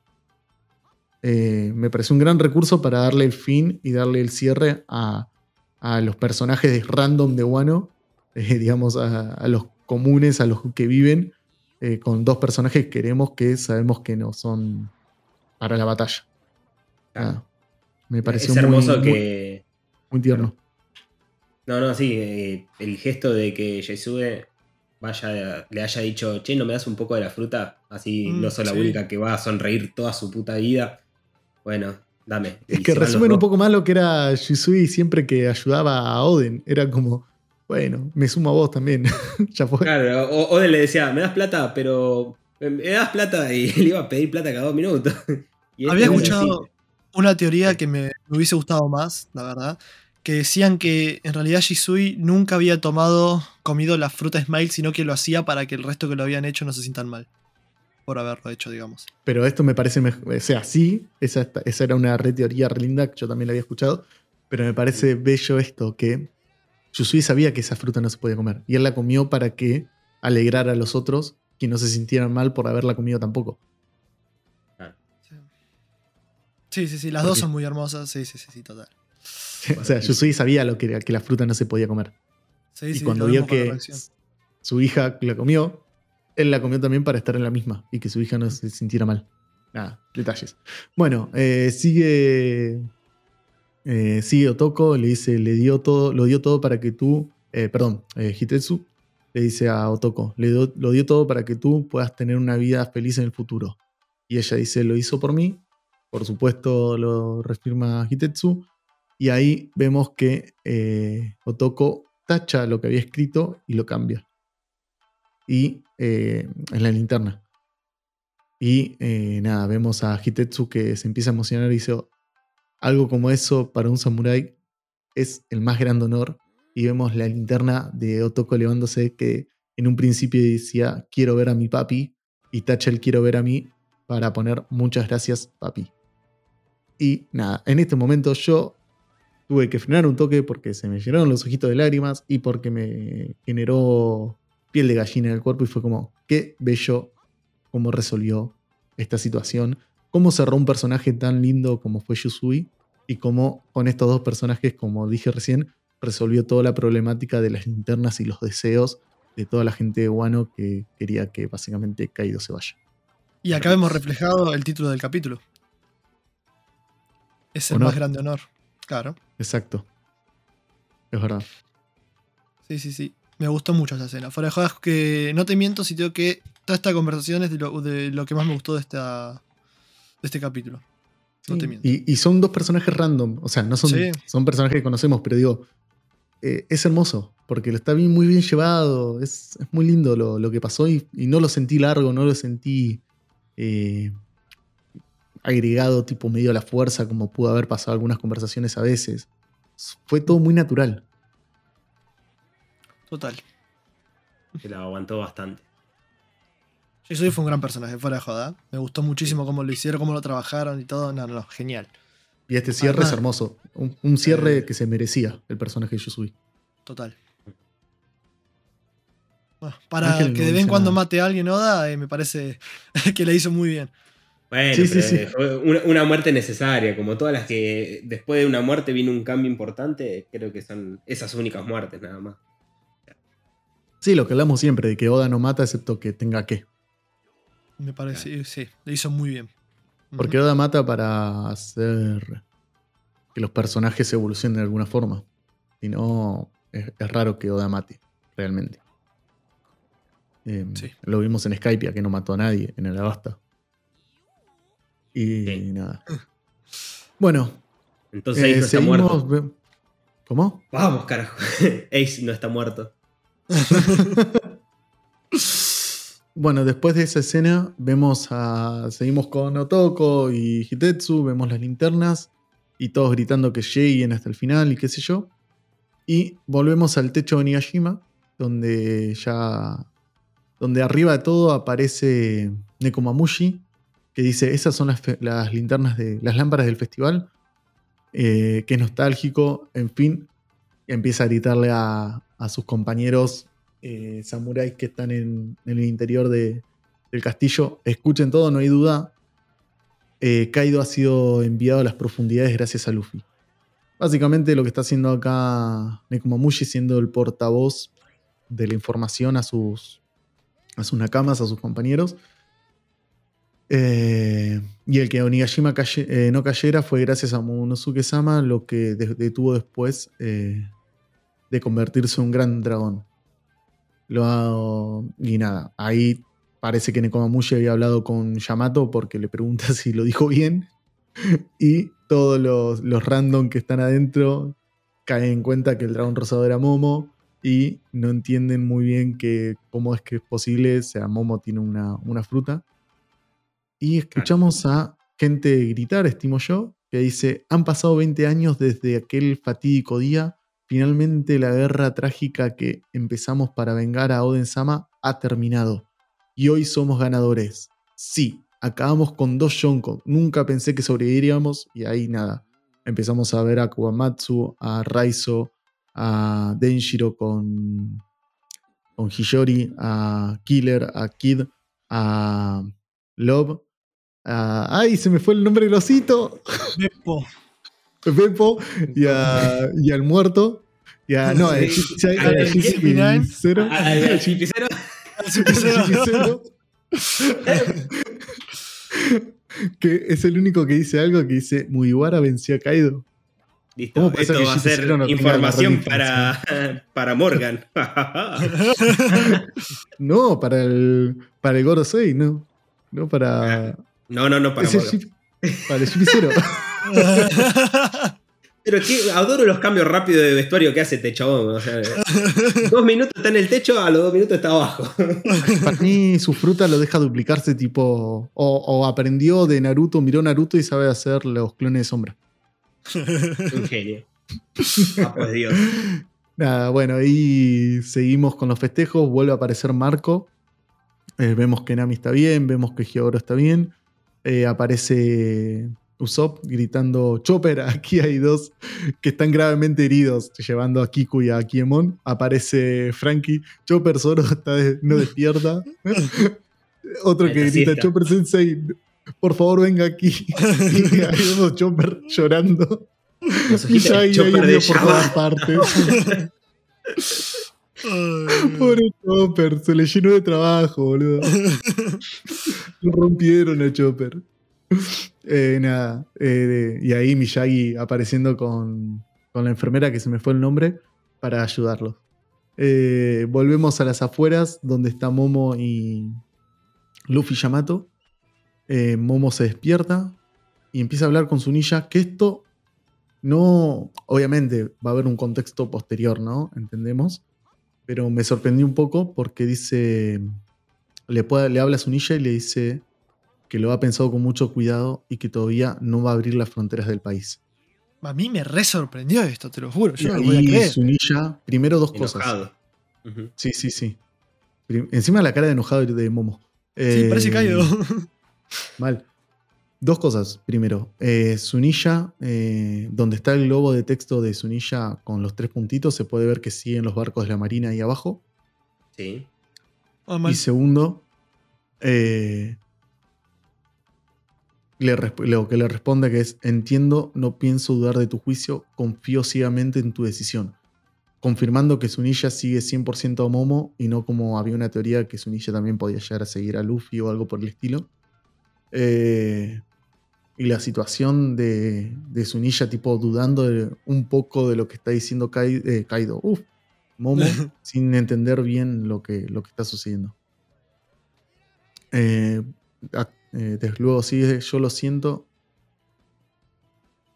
Eh, me pareció un gran recurso para darle el fin y darle el cierre a, a los personajes de random de Wano, eh, digamos, a, los comunes, a los que viven, eh, con dos personajes que queremos que sabemos que no son para la batalla. Nada, me pareció es muy- hermoso muy, que. muy tierno. No, no, sí. eh, el gesto de que Yaisue vaya, le haya dicho, che, ¿no me das un poco de la fruta? Así Mm, no soy la única que va a sonreír toda su puta vida. Bueno, dame. Es que resumen un poco más lo que era Shisui siempre que ayudaba a Oden. Era como, bueno, me sumo a vos también. ya fue. Claro, o- Oden le decía, me das plata, pero Me das plata y le iba a pedir plata cada dos minutos. Y Había este escuchado. Una teoría que me, me hubiese gustado más, la verdad. Que decían que en realidad Shisui nunca había tomado, comido la fruta Smile, sino que lo hacía para que el resto que lo habían hecho no se sientan mal. Por haberlo hecho, digamos. Pero esto me parece mejor. O sea, sí, esa, esa era una re teoría re linda que yo también la había escuchado. Pero me parece bello esto que Yusui sabía que esa fruta no se podía comer. Y él la comió para que alegrara a los otros que no se sintieran mal por haberla comido tampoco. Sí, sí, sí, las ¿Por dos son muy hermosas. Sí, sí, sí, sí, total. o sea, Yusui sabía lo que, que la fruta no se podía comer. Sí, y sí, cuando vio que su hija la comió, él la comió también para estar en la misma y que su hija no se sintiera mal. Nada, detalles. Bueno, eh, sigue. eh, sigue Otoko, le dice, le dio todo, lo dio todo para que tú. eh, perdón, Hitetsu le dice a Otoko, le dio- lo dio todo para que tú puedas tener una vida feliz en el futuro. Y ella dice, lo hizo por mí. Por supuesto, lo refirma Hitetsu. Y ahí vemos que eh, Otoko tacha lo que había escrito y lo cambia. Y eh, en la linterna. Y eh, nada, vemos a Hitetsu que se empieza a emocionar y dice: Algo como eso para un samurái es el más grande honor. Y vemos la linterna de Otoko elevándose que en un principio decía: Quiero ver a mi papi. Y tacha el quiero ver a mí para poner muchas gracias, papi. Y nada, en este momento yo tuve que frenar un toque porque se me llenaron los ojitos de lágrimas y porque me generó piel de gallina en el cuerpo y fue como, qué bello cómo resolvió esta situación, cómo cerró un personaje tan lindo como fue Yusui y cómo con estos dos personajes, como dije recién, resolvió toda la problemática de las linternas y los deseos de toda la gente de Wano que quería que básicamente Kaido se vaya. Y acá vemos reflejado el título del capítulo. Es el más grande honor. Claro. Exacto. Es verdad. Sí, sí, sí. Me gustó mucho esa escena. Fuera de jodas que no te miento si tengo que toda esta conversación es de lo, de lo que más me gustó de, esta, de este capítulo. No te miento. Y, y son dos personajes random. O sea, no son, Sí. son personajes que conocemos, pero digo, eh, es hermoso. Porque lo está bien, muy bien llevado. Es, es muy lindo lo, lo que pasó y, y no lo sentí largo, no lo sentí eh, agregado, tipo medio a la fuerza, como pudo haber pasado algunas conversaciones a veces. Fue todo muy natural. Total. Se la aguantó bastante. Shisui fue un gran personaje, fuera de joda. Me gustó muchísimo cómo lo hicieron, cómo lo trabajaron y todo. No, no, no, genial. Y este cierre Además- es hermoso. Un, un cierre Eh. que se merecía el personaje de Yusui. Total. Bueno, para Ángel que no de vez en cuando mate a alguien Oda, eh, me parece que la hizo muy bien. Bueno, Sí, sí, pero, sí. fue una, una muerte necesaria, como todas las que después de una muerte vino un cambio importante, creo que son esas únicas muertes nada más. Sí, lo que hablamos siempre, de que Oda no mata excepto que tenga que. Me parece, sí, lo hizo muy bien. Porque Oda mata para hacer que los personajes evolucionen de alguna forma. Si no, es, es raro que Oda mate, realmente. Eh, Sí. Lo vimos en Skype, que no mató a nadie en el Abasta. Y Sí. nada. Bueno, Entonces eh, Ace no está seguimos. muerto. ¿Cómo? Vamos, carajo. Ace no está muerto. Bueno, después de esa escena, vemos a. Seguimos con Otoko y Hitetsu, vemos las linternas y todos gritando que lleguen hasta el final y qué sé yo. Y volvemos al techo de Nigashima, donde ya. Donde arriba de todo aparece Nekomamushi, que dice: Esas son las, linternas de. las lámparas del festival. Eh, que es nostálgico, en fin. Empieza a gritarle a, a sus compañeros eh, samuráis que están en, en el interior de- del castillo. Escuchen todo, no hay duda. Eh, Kaido ha sido enviado a las profundidades gracias a Luffy. Básicamente lo que está haciendo acá Nekomamushi siendo el portavoz de la información a sus, a sus nakamas, a sus compañeros. Eh, y el que Onigashima eh, no cayera fue gracias a Momonosuke-sama, lo que de- detuvo después eh, de convertirse en un gran dragón. Lo ha- y nada, ahí parece que Nekomamushi había hablado con Yamato porque le pregunta si lo dijo bien. Y todos los, random que están adentro caen en cuenta que el dragón rosado era Momo. y no entienden muy bien que, cómo es que es posible. O sea, Momo tiene una fruta. Y escuchamos a gente gritar, estimo yo, que dice, han pasado 20 años desde aquel fatídico día. Finalmente la guerra trágica que empezamos para vengar a Oden Sama ha terminado. Y hoy somos ganadores. Sí, acabamos con dos Yonko. Nunca pensé que sobreviviríamos y ahí nada. Empezamos a ver a Kuwamatsu, a Raizo, a Denshiro con, con Hiyori, a Killer, a Kid, a Love. A- ¡Ay! Se me fue el nombre del osito. Beppo. Beppo y, a- y al muerto. Y a, no. Ah, ah, el chipicero. Al Super Chichi Cero. Cero. que es el único que dice algo que dice Mugiwara venció a Kaido. Listo, ¿Cómo puede ser esto que va a ser no información para, para Morgan. No, para el, para el Goro 6, no. No para. No, no, no, para. Chip- para el. Pero que adoro los cambios rápidos de vestuario que hace este chabón. O sea, dos minutos está en el techo, a los dos minutos está abajo. Para mí su fruta lo deja duplicarse tipo... O, o aprendió de Naruto, miró Naruto y sabe hacer los clones de sombra. Un genio. Ah, pues Dios. Nada, bueno, ahí seguimos con los festejos, vuelve a aparecer Marco. Eh, vemos que Nami está bien, vemos que Hyogoro está bien. Eh, aparece Usopp gritando Chopper, aquí hay dos que están gravemente heridos, llevando a Kiku y a Kiemon. Aparece Frankie, Chopper solo está de- no despierta. Otro que grita. Chopper Sensei, por favor venga aquí. y ahí vemos Chopper llorando. Y ya Chopper hay de por todas partes. Pobre Chopper, se le llenó de trabajo, boludo. Lo rompieron a Chopper. Eh, nada, eh, y ahí Miyagi apareciendo con, con la enfermera que se me fue el nombre para ayudarlos. Eh, volvemos a las afueras donde está Momo y Luffy Yamato. Momo se despierta y empieza a hablar con su ninja. Que esto no, obviamente va a haber un contexto posterior, ¿no? Entendemos. Pero me sorprendió un poco porque dice, le, puede- le habla a su ninja y le dice que lo ha pensado con mucho cuidado y que todavía no va a abrir las fronteras del país. A mí me re sorprendió esto, te lo juro. Y no lo voy a creer. primero dos cosas. Enojado. Ujú. Sí, sí, sí. Encima la cara de enojado de Momo. Sí, Eh, parece Kaido. Mal. Dos cosas. Primero, eh, Sunilla, eh, donde está el globo de texto de Sunilla con los tres puntitos, se puede ver que siguen los barcos de la marina ahí abajo. Sí. Ah. Y segundo, eh, le lo que le responde que es, entiendo, no pienso dudar de tu juicio, confío ciegamente en tu decisión. Confirmando que Sunilla sigue 100% a Momo y no como había una teoría que Sunilla también podía llegar a seguir a Luffy o algo por el estilo. Eh, y la situación de, de Sunilla tipo dudando de- un poco de lo que está diciendo Kai- eh, Kaido. Uf, Momo sin entender bien lo que, lo que está sucediendo. Eh, eh, desde luego sigue, yo lo siento.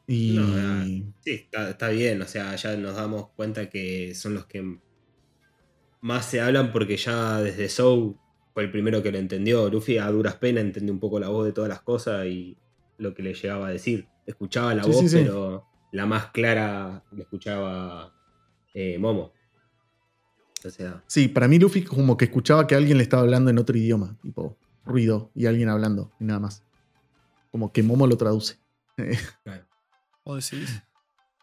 Y No, ah, Sí, está, está bien. O sea, ya nos damos cuenta que son los que más se hablan porque ya desde Soul fue el primero que lo entendió. Luffy a duras penas entendió un poco la voz de todas las cosas y lo que le llegaba a decir. Escuchaba la Sí, voz, sí, sí. pero la más clara la escuchaba eh, Momo. O sea, sí, para mí Luffy como que escuchaba que alguien le estaba hablando en otro idioma, tipo ruido y alguien hablando y nada más. Como que Momo lo traduce. ¿O decís?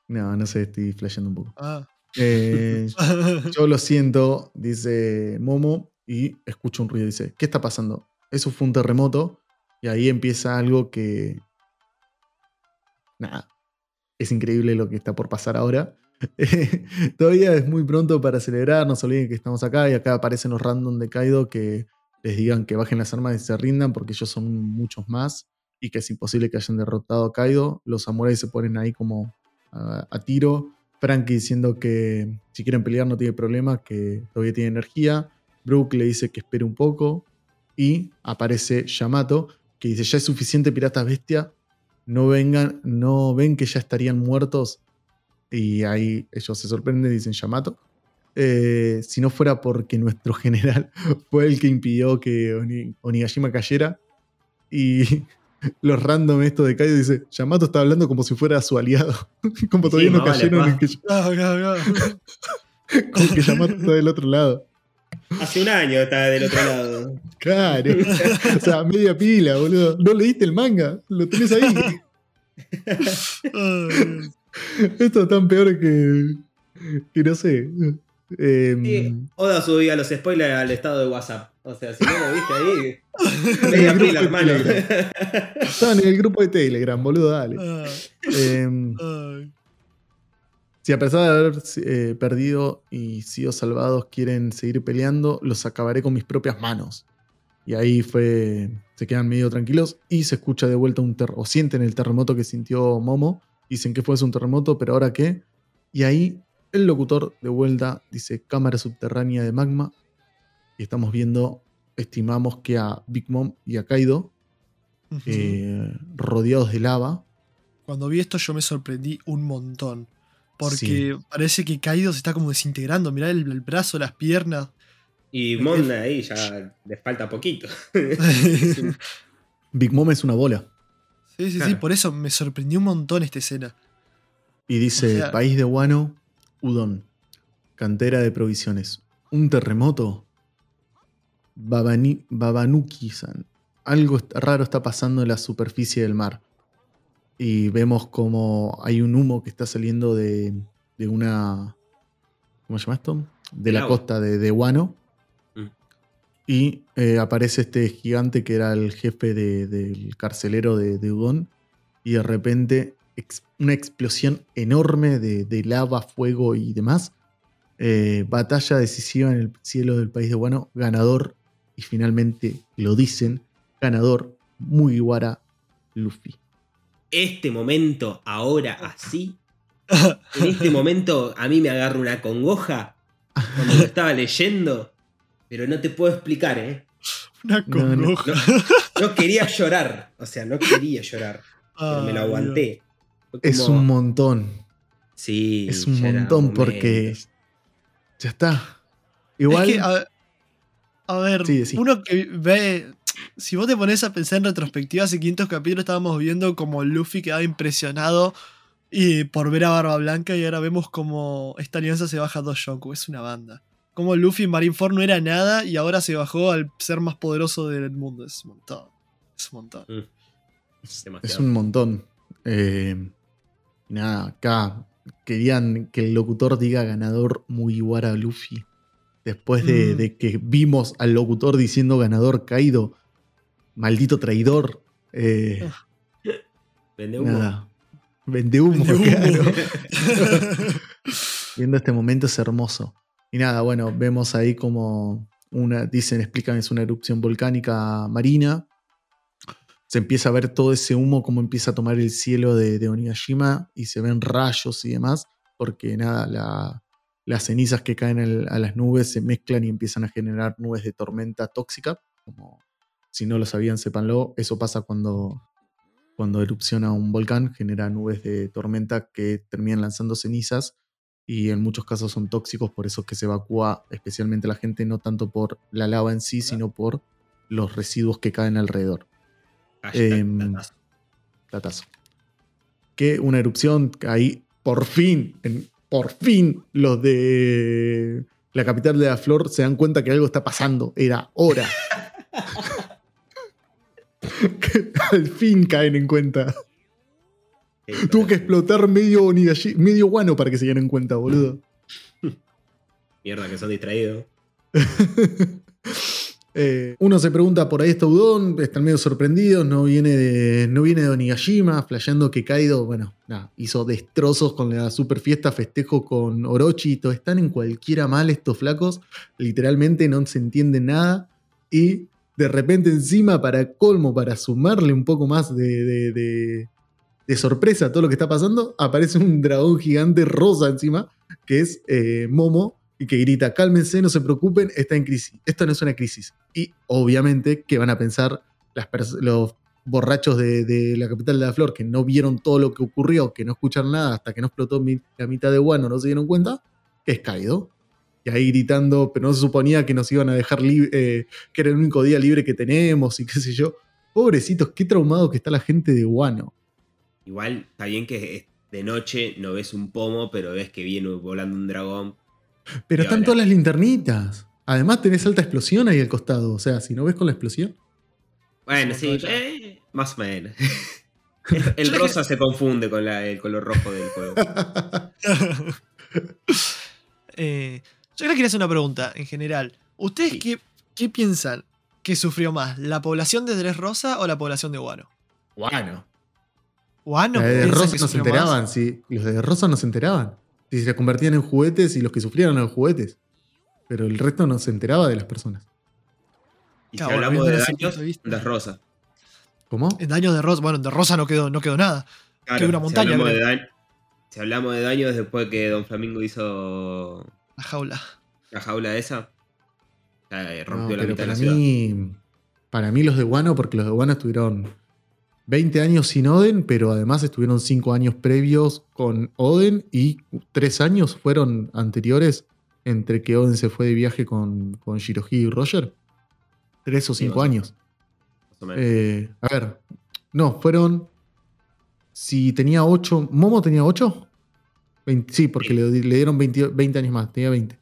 no, no sé, estoy flasheando un poco. Ah. Eh, Yo lo siento, dice Momo, y escucho un ruido. Dice, ¿qué está pasando? Eso fue un terremoto. Y ahí empieza algo que... Nada. Es increíble lo que está por pasar ahora. Todavía es muy pronto para celebrar, no se olviden que estamos acá y acá aparecen los random de Kaido que les digan que bajen las armas y se rindan porque ellos son muchos más y que es imposible que hayan derrotado a Kaido. Los samuráis se ponen ahí como a, tiro. Frankie diciendo que si quieren pelear no tiene problema, que todavía tiene energía. Brook le dice que espere un poco. Y aparece Yamato, que dice, ya es suficiente piratas bestia. No vengan, no ven que ya estarían muertos. Y ahí ellos se sorprenden y dicen Yamato. eh, si no fuera porque nuestro general fue el que impidió que Oni- Onigashima cayera. Y los random esto de Kaido dice, Yamato está hablando como si fuera su aliado. como todavía Sí, no vale, cayeron pa. en que, claro, claro. como que Yamato está del otro lado. Hace un año estaba del otro lado. Claro. o sea, media pila, boludo. No leíste el manga, lo tenés ahí. Esto es tan peor que. que no sé. Eh, Sí, Oda subía los spoilers al estado de WhatsApp. O sea, si no lo viste ahí. Media grupo pila, de hermano. Estaban en el grupo de Telegram, boludo, dale. Eh, ay. si a pesar de haber eh, perdido y sido salvados quieren seguir peleando, los acabaré con mis propias manos. Y ahí fue. Se quedan medio tranquilos y se escucha de vuelta un terremoto. O sienten el terremoto que sintió Momo. Dicen que fue un terremoto, pero ahora qué. Y ahí el locutor de vuelta dice cámara subterránea de magma. Y estamos viendo, estimamos que a Big Mom y a Kaido eh, rodeados de lava. Cuando vi esto yo me sorprendí un montón. Porque Sí. parece que Kaido se está como desintegrando. Mirá el, el brazo, las piernas. Y Mon ahí ya le falta poquito. sí, Big Mom es una bola. sí, sí, Claro. por eso me sorprendió un montón esta escena. Y dice, O sea- país de Wano, Udon, cantera de provisiones. Un terremoto. Babani- Babanuki-san. Algo raro está pasando en la superficie del mar. Y vemos como hay un humo que está saliendo de, de una... ¿Cómo se llama esto? De la costa de, de Wano. Y eh, aparece este gigante que era el jefe de- del carcelero de, de Udon. Y de repente ex- una explosión enorme de, de lava, fuego y demás. Eh, batalla decisiva en el cielo del país de Wano. Ganador. Y finalmente lo dicen. Ganador. Mugiwara Luffy. Este momento, ahora así. En este momento a mí me agarra una congoja cuando lo estaba leyendo. Pero no te puedo explicar, ¿eh? Una No, no. congoja. No quería llorar. O sea, no quería llorar. Pero me lo Ay, aguanté. Es un montón. Sí. Es un montón porque. Ya está. Igual. Es que, a, a ver, Sí, uno que ve. Si vos te pones a pensar en retrospectiva, hace 500 capítulos estábamos viendo como Luffy quedaba impresionado y por ver a Barba Blanca y ahora vemos como esta alianza se baja a dos Yonku. Es una banda. Como Luffy en Marineford no era nada y ahora se bajó al ser más poderoso del mundo. Es un montón. Es un montón. Mm. Es un montón. Eh, nada, acá querían que el locutor diga ganador Mugiwara Luffy. Después de, Mm. de que vimos al locutor diciendo ganador Kaido. Maldito traidor. Eh, Vende humo. nada. Vende humo, Vende humo. claro. Viendo este momento es hermoso. Y nada, bueno, vemos ahí como una, dicen, explican, es una erupción volcánica marina. Se empieza a ver todo ese humo, como empieza a tomar el cielo de, de Onigashima y se ven rayos y demás, porque nada, la- las cenizas que caen a las nubes se mezclan y empiezan a generar nubes de tormenta tóxica. Como si no lo sabían, sépanlo. Eso pasa cuando, cuando erupciona un volcán, genera nubes de tormenta que terminan lanzando cenizas y en muchos casos son tóxicos, por eso es que se evacúa especialmente la gente, no tanto por la lava en sí, sino por los residuos que caen alrededor. Datazo. Que una erupción, ahí por fin, en- por fin los de la capital de la flor se dan cuenta que algo está pasando, era hora. Que Al fin caen en cuenta. Sí, Tuvo que explotar medio, medio guano para que se dieran cuenta, boludo. Mierda, que son distraídos. Eh, uno se pregunta por ahí está Udon, están medio sorprendidos, no viene de, no viene de Onigashima, flasheando que Kaido, bueno, nada, hizo destrozos con la super fiesta, festejo con Orochi, y todo. están en cualquiera mal estos flacos, literalmente no se entiende nada, y de repente encima para colmo, para sumarle un poco más de, de- de- de sorpresa todo lo que está pasando, aparece un dragón gigante rosa encima, que es eh, Momo, y que grita, cálmense, no se preocupen, está en crisis. Esto no es una crisis. Y obviamente, ¿qué van a pensar los borrachos de, la capital de la flor que no vieron todo lo que ocurrió, que no escucharon nada hasta que no explotó mi- la mitad de Wano, no se dieron cuenta? Que es Kaido. y ahí gritando, pero no se suponía que nos iban a dejar libre, eh, que era el único día libre que tenemos y qué sé yo. Pobrecitos, qué traumado que está la gente de Guano. Igual está bien que de noche no ves un pomo, pero ves que viene volando un dragón. Pero están todas las linternitas. Además tenés alta explosión ahí al costado. O sea, si no ves con la explosión. Bueno, sí, eh, más o menos. El, rosa se confunde con la- el color rojo del juego. Eh, yo le quería hacer una pregunta en general. ¿Ustedes Sí. qué, qué piensan que sufrió más? ¿La población de Dressrosa o la población de Guano? Guano. ¿Guano? Los de Rosa que no se sufrió enteraban, más? sí. Los de Rosa no se enteraban. Si se convertían en juguetes y los que sufrían eran juguetes. Pero el resto no se enteraba de las personas. Y Claro, si hablamos de daños, de las rosas. ¿Cómo? En daños de Rosa, bueno, de Rosa no quedó, no quedó nada. Claro, Que una si montaña, hablamos, de daño, si hablamos de daños después que Don Flamingo hizo La jaula. la jaula esa, No, rompió la pero mitad de para la ciudad. mí, para mí los de Guano, porque los de Guano estuvieron 20 años sin Oden, pero además estuvieron 5 años previos con Oden y 3 años fueron anteriores entre que Oden se fue de viaje con, con Shirohige y Roger. 3 o Sí, 5 más o años. más o menos. Eh, a ver, no, fueron... Si tenía 8, ¿Momo tenía 8? sí, porque Sí. le, le dieron 20, 20 años más, tenía 20.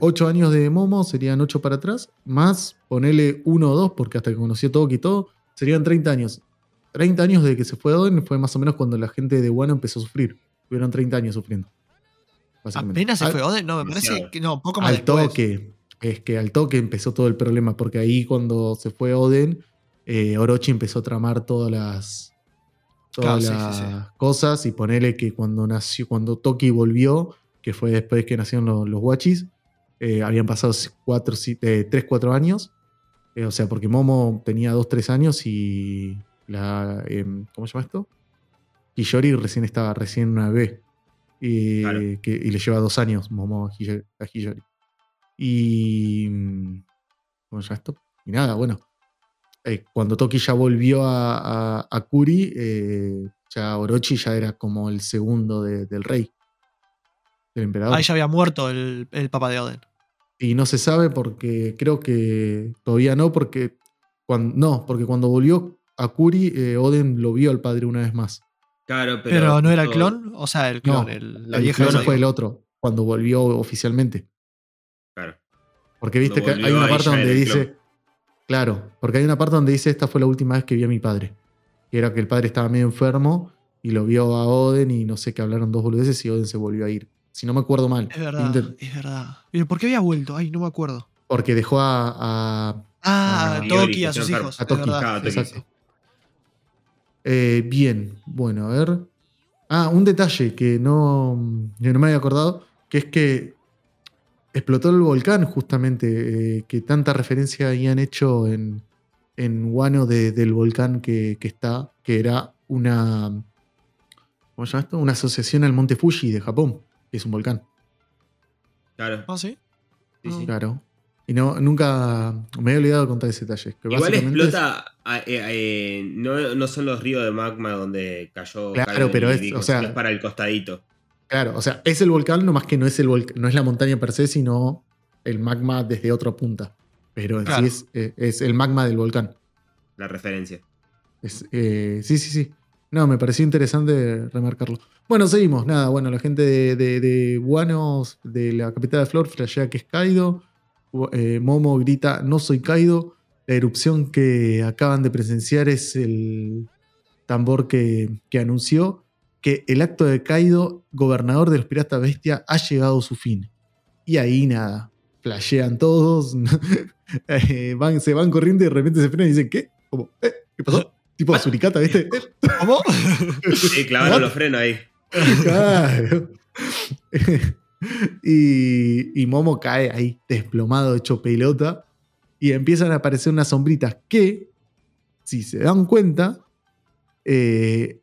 8 años de Momo serían 8 para atrás, más ponele 1 o 2, porque hasta que conoció Toki y todo, serían 30 años. 30 años de que se fue Oden fue más o menos cuando la gente de Wano empezó a sufrir. Tuvieron 30 años sufriendo. básicamente. ¿Apenas se Al- fue Oden? No, me parece que no, poco más al después. toque. Es que al toque empezó todo el problema, porque ahí cuando se fue Oden, eh, Orochi empezó a tramar todas las, todas Claro, sí, las sí, cosas y ponerle que cuando nació, cuando Toki volvió, que fue después que nacieron los, los Wachis, eh, habían pasado 3, 4 años. Eh, o sea, porque Momo tenía 2, 3 años y la. em, ¿Cómo se llama esto? Hiyori recién estaba recién una bebé. Y, Claro. que, y le lleva dos años Momo a Hiyo- a Hiyori. Y. mm, ¿Cómo se llama esto? Y nada, bueno. eh, cuando Toki ya volvió a, a- a Kuri, eh, ya Orochi ya era como el segundo de- del rey. Del emperador. Ahí ya había muerto el, el papá de Oden. Y no se sabe porque creo que todavía no, porque cuando, no, porque cuando volvió a Kuri, eh, Oden lo vio al padre una vez más. Claro, pero. Pero, no era el clon, o sea, el clon, No, el- la el vieja. clon fue el otro, cuando volvió oficialmente. Claro. Porque viste que hay una parte donde dice. clon. Claro, porque hay una parte donde dice: Esta fue la última vez que vi a mi padre. Que era que el padre estaba medio enfermo y lo vio a Oden y no sé qué hablaron dos boludeces y Oden se volvió a ir. Si no me acuerdo mal. Es verdad, Inter- es verdad. Pero ¿por qué había vuelto? Ay, no me acuerdo. Porque dejó a- a, Ah, Ah, a Toki, a sus hijos. A es Toki, verdad. Ah, Toki, Exacto. Eh, bien, bueno, a ver. Ah, un detalle que no, que no me había acordado, que es que explotó el volcán justamente, eh, que tanta referencia habían hecho en, en Wano de- del volcán que, que está, que era una, ¿cómo se llama esto? Una asociación al monte Fuji de Japón, que es un volcán, Claro. Ah, sí. sí, sí. claro. Y no, nunca me he olvidado de contar ese detalle. que Igual es- explota. eh, eh, no, no son los ríos de magma donde cayó. Claro, pero es- o sea- es para el costadito. Claro, o sea, es el volcán, nomás que no es, el volc- no es la montaña per se, sino el magma desde otra punta. Pero en Claro. sí es, eh, es el magma del volcán. La referencia. Eh, sí, sí, sí. No, me pareció interesante remarcarlo. Bueno, seguimos. Nada, bueno, la gente de, de, de Guanos, de la capital de Flor, flashea que es Kaido. Eh, Momo grita, no soy Kaido. La erupción que acaban de presenciar es el tambor que, que anunció que el acto de Kaido, gobernador de los piratas bestia, ha llegado a su fin. Y ahí nada, flashean todos, eh, van, se van corriendo y de repente se frenan y dicen, ¿qué? Como, "Eh, ¿Qué pasó? Tipo suricata, ¿viste? Eh, ¿Cómo? Sí, clavaron los frenos ahí. Claro. Y, y Momo cae ahí, desplomado, hecho pelota. Y empiezan a aparecer unas sombritas que, si se dan cuenta, eh,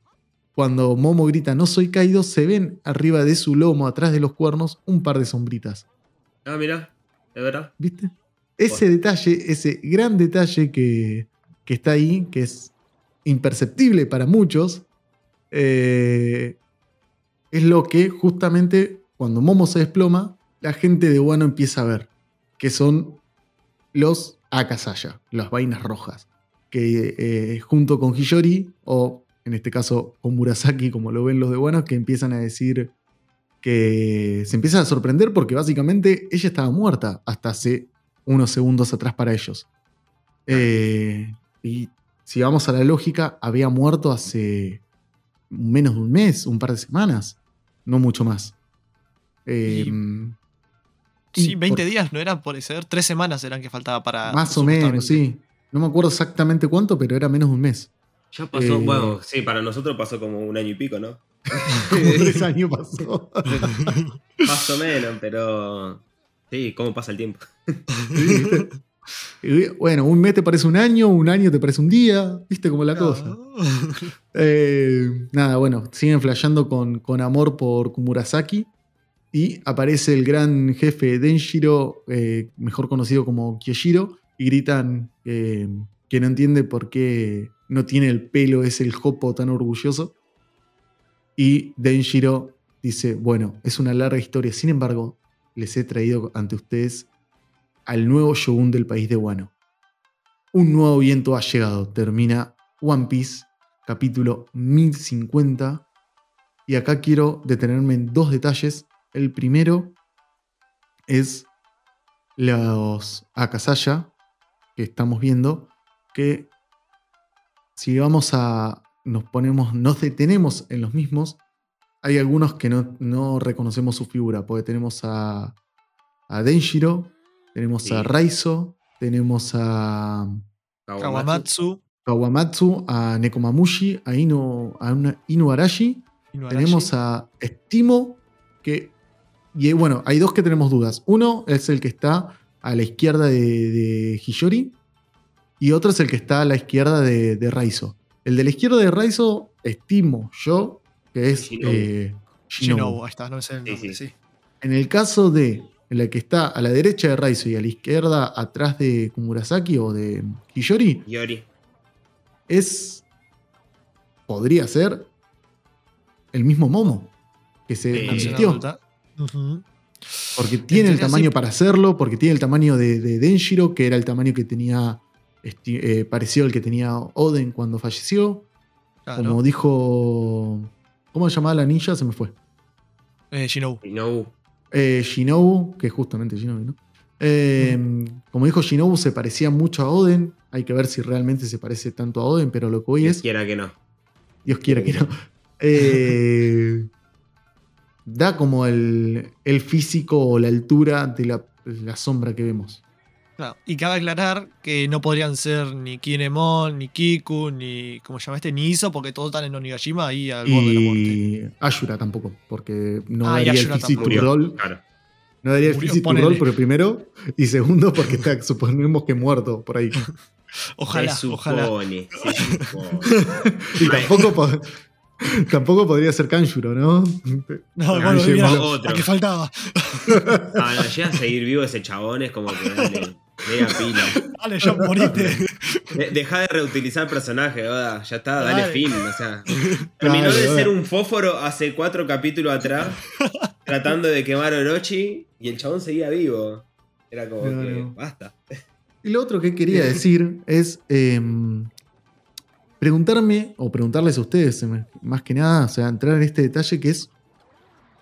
cuando Momo grita no soy caído, se ven arriba de su lomo, atrás de los cuernos, un par de sombritas. Ah, mira, de verdad. ¿Viste? Ese detalle, ese gran detalle que, que está ahí, que es imperceptible para muchos, eh, es lo que justamente cuando Momo se desploma, la gente de Wano empieza a ver, que son los Akasaya, las vainas rojas, que eh, junto con Hiyori, o en este caso con Murasaki, como lo ven los de Wano, que empiezan a decir que se empiezan a sorprender porque básicamente ella estaba muerta hasta hace unos segundos atrás para ellos. Eh, y si vamos a la lógica, había muerto hace menos de un mes, un par de semanas, no mucho más. Eh, sí, 20 días, ¿no eran por ser? Tres semanas eran que faltaba para. Más o menos, sí. No me acuerdo exactamente cuánto, pero era menos de un mes. Ya pasó, eh, bueno, sí, para nosotros pasó como un año y pico, ¿no? Tres años pasó. Más o menos, pero. Sí, ¿cómo pasa el tiempo? bueno, un mes te parece un año, un año te parece un día, viste cómo la cosa. Eh, nada, bueno, siguen flasheando con, con, amor por Kumurasaki. Y aparece el gran jefe Denshiro, eh, mejor conocido como Kyoshiro, y gritan eh, que no entiende por qué no tiene el pelo ese el jopo tan orgulloso. Y Denshiro dice, bueno, es una larga historia, sin embargo, les he traído ante ustedes al nuevo shogun del país de Wano. Un nuevo viento ha llegado, termina One Piece, capítulo 1050. Y acá quiero detenerme en dos detalles. El primero es los Akasaya que estamos viendo, que si vamos a, nos ponemos, nos detenemos en los mismos, hay algunos que no, reconocemos su figura, porque tenemos a, a Denshiro, tenemos a Raizo, tenemos a Kawamatsu, Kawamatsu a Nekomamushi, a, Inu, a Inuarashi. Tenemos a Estimo, que. Y bueno, hay dos que tenemos dudas. Uno es el que está a la izquierda de, de Hiyori. Y otro es el que está a la izquierda de, de Raizo. El de la izquierda de Raizo, estimo yo, que es Shinobu. Eh, ahí está, no sé el nombre, sí. En el caso de en la que está a la derecha de Raizo y a la izquierda atrás de Kumurasaki o de Hiyori, Yori. es. podría ser el mismo Momo que se Sí. Porque tiene el tamaño sí. para hacerlo, porque tiene el tamaño de, de Denshiro, que era el tamaño que tenía. eh, parecido al que tenía Oden cuando falleció. Claro. Como dijo. ¿Cómo se llamaba la ninja? Se me fue. Eh, Shinobu. Shinobu. Eh, Shinobu, que es justamente Shinobu, ¿no? Eh, Como dijo Shinobu, se parecía mucho a Oden. Hay que ver si realmente se parece tanto a Oden, pero lo que hoy Dios es. quiera que no. Dios quiera que no. Eh, da como el, el físico o la altura de la, la sombra que vemos. Claro, Y cabe aclarar que no podrían ser ni Kinemon, ni Kiku, ni. ¿Cómo se llama este? Ni Iso, porque todos están en Onigashima ahí al borde de la muerte. Y Ashura tampoco, porque no Ah, y daría el físico roll. Claro. No daría el físico roll, pero primero. Y segundo, porque está, suponemos que muerto por ahí. Ojalá, se ojalá. supone, se supone. Y tampoco, po- tampoco podría ser Kanjuro, ¿no? No, bueno, llegó mira, otro. ¿a qué faltaba? Ah, no, llega a seguir vivo ese chabón, es como que dale, media pila. Dale, ya moriste. De- Deja de reutilizar personajes, Oda. Ya está, dale, Dale. fin. O sea, terminó de ser un fósforo hace cuatro capítulos atrás, tratando de quemar a Orochi, y el chabón seguía vivo. Era como No, que, no. basta. Y lo otro que quería decir es em, preguntarme, o preguntarles a ustedes, em, más que nada, o sea, entrar en este detalle que es,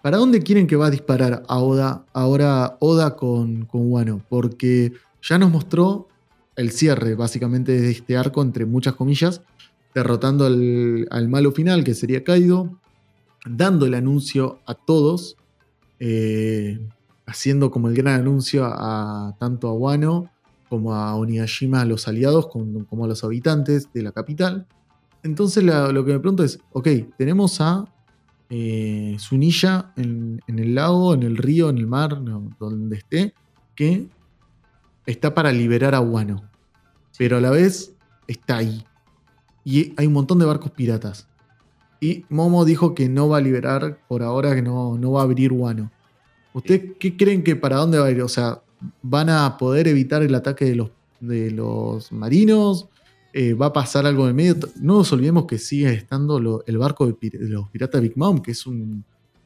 ¿para dónde quieren que va a disparar a Oda, ahora Oda con, con Wano? Porque ya nos mostró el cierre, básicamente, de este arco, entre muchas comillas, derrotando al, al malo final, que sería Kaido, dando el anuncio a todos, eh, haciendo como el gran anuncio a, tanto a Wano como a Onigashima, a los aliados, como, como a los habitantes de la capital. Entonces la- lo que me pregunto es, ok, tenemos a eh, Sunilla en, en el lago, en el río, en el mar, no, donde esté, que está para liberar a Wano. Pero a la vez está ahí. Y hay un montón de barcos piratas. Y Momo dijo que no va a liberar por ahora, que no, no va a abrir Wano. ¿Ustedes qué creen que para dónde va a ir? O sea, ¿van a poder evitar el ataque de los, de los marinos? Eh, ¿Va a pasar algo en medio? No nos olvidemos que sigue estando el barco de, los piratas Big Mom, que es un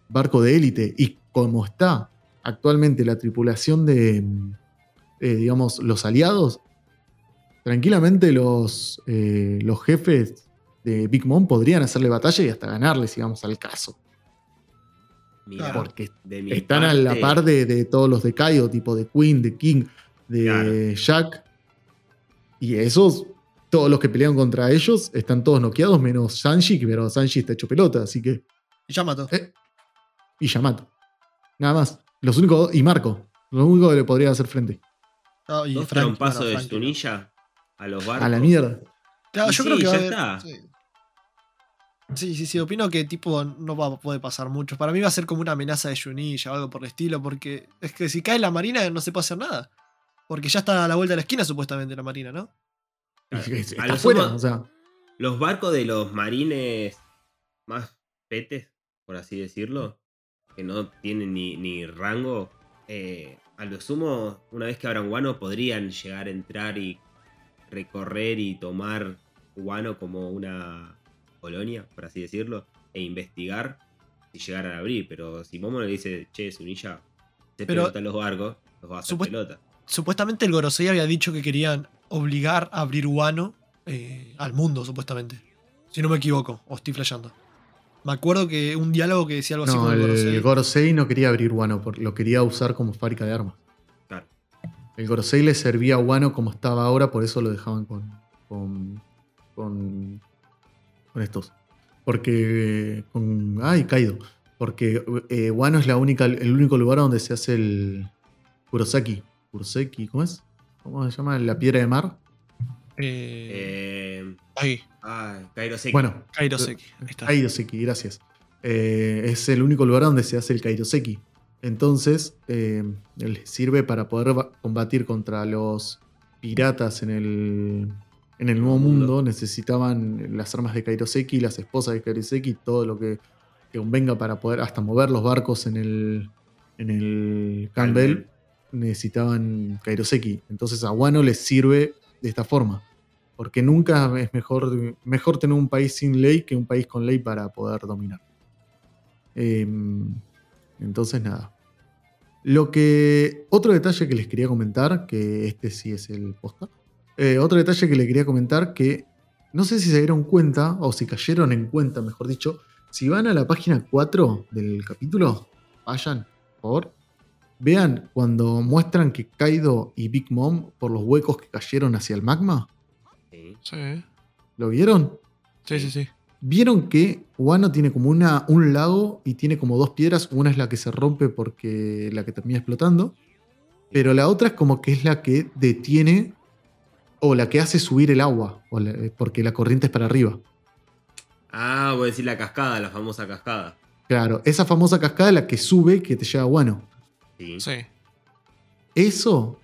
barco de élite. Y como está actualmente la tripulación de, eh, digamos, los aliados, tranquilamente los, eh, los jefes de Big Mom podrían hacerle batalla y hasta ganarle, digamos, al caso. Mira, Porque de mi están a la par de, de todos los de Kaido, tipo de Queen, de King, de Claro. Jack. Y esos, todos los que pelean contra ellos, están todos noqueados, menos Sanji, pero Sanji está hecho pelota, así que. Yamato. eh, y Yamato. Nada más. Los únicos. Y Marco. Lo único que le podría hacer frente. Ah, y Frank- trompazos bueno, de a los barcos. A la mierda. Claro, Y yo sí, creo que va a ya haber- está. Sí. Sí, sí, sí, opino que tipo no va a poder pasar mucho. Para mí va a ser como una amenaza de Junilla o algo por el estilo, porque es que si cae la marina no se puede hacer nada. Porque ya está a la vuelta de la esquina supuestamente la marina, ¿no? Claro. Está A lo O sea. Los barcos de los marines más petes, por así decirlo, que no tienen ni, ni rango, eh, a lo sumo, una vez que abran Guano, podrían llegar a entrar y recorrer y tomar Guano como una colonia, por así decirlo, e investigar si llegaran a abrir. Pero si Momo le dice, che, Sunilla, se Pero- pelota los barcos, los va a hacer pelota. Supuestamente el Gorosei había dicho que querían obligar a abrir Wano eh, al mundo, supuestamente. Si no me equivoco, o estoy flasheando. Me acuerdo que un diálogo que decía algo así No, con el Gorosei. el Gorosei no quería abrir Wano, por- lo quería usar como fábrica de armas. Claro. El Gorosei le servía a Wano como estaba ahora, por eso lo dejaban con. con. con, con estos. Porque. con. Ay, Kaido. Porque eh, Wano es la única, el único lugar donde se hace el. Kurosaki. Kuroseki, ¿cómo es? ¿Cómo se llama? La piedra de mar. Eh, Eh, ahí, ay, Kairoseki. Bueno, Kairoseki. Ahí está. Kairoseki, gracias. Eh, es el único lugar donde se hace el Kairoseki. Entonces, eh, les sirve para poder ba- combatir contra los piratas en el, en el Nuevo Mundo. Mundo. Necesitaban las armas de Kairoseki, las esposas de Kairoseki, todo lo que, que convenga para poder hasta mover los barcos en el, en el Campbell. Necesitaban Kairoseki. Entonces, a Wano les sirve de esta forma. Porque nunca es mejor, mejor tener un país sin ley que un país con ley para poder dominar. Em, entonces, nada. Lo que. Otro detalle que les quería comentar, que este sí es el posta. Eh, otro detalle que les quería comentar, que no sé si se dieron cuenta, o si cayeron en cuenta, mejor dicho. Si van a la página 4 del capítulo, vayan, por favor. Vean cuando muestran que Kaido y Big Mom, por los huecos que cayeron hacia el magma, Sí. Sí, ¿lo vieron? sí, sí. sí. Vieron que Wano tiene como una, un lago y tiene como dos piedras. Una es la que se rompe porque la que termina explotando. Pero la otra es como que es la que detiene o la que hace subir el agua. o la- porque la corriente es para arriba. Ah, voy a decir la cascada, la famosa cascada. Claro, esa famosa cascada es la que sube que te lleva a Wano. Sí. Sí. Eso,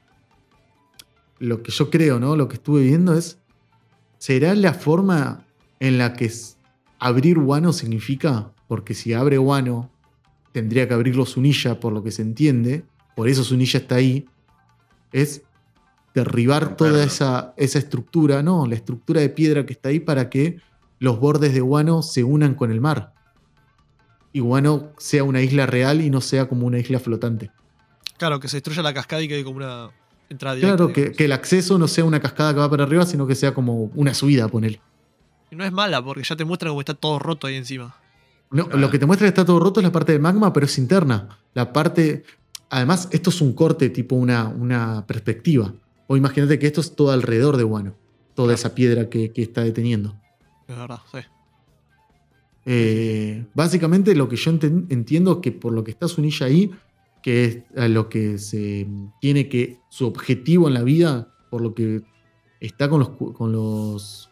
lo que yo creo, ¿no? Lo que estuve viendo es. ¿Será la forma en la que abrir Wano significa? Porque si abre Wano, tendría que abrirlo Sunilla, por lo que se entiende. Por eso Sunilla está ahí. Es derribar Romperlo. toda esa, esa estructura, ¿no? La estructura de piedra que está ahí para que los bordes de Wano se unan con el mar. Y Wano sea una isla real y no sea como una isla flotante. Claro, que se destruya la cascada y quede como una entrada directa. Claro, que, que el acceso no sea una cascada que va para arriba, sino que sea como una subida, ponele. Y no es mala, porque ya te muestra como está todo roto ahí encima. No, Claro. Lo que te muestra que está todo roto es la parte del magma, pero es interna. La parte. Además, esto es un corte, tipo una, una perspectiva. O imagínate que esto es todo alrededor de Wano. Toda Claro. esa piedra que, que está deteniendo. Es verdad, sí. Eh, básicamente, lo que yo entiendo que por lo que está Sunilla ahí, que es a lo que se tiene que. Su objetivo en la vida, por lo que está con los, con los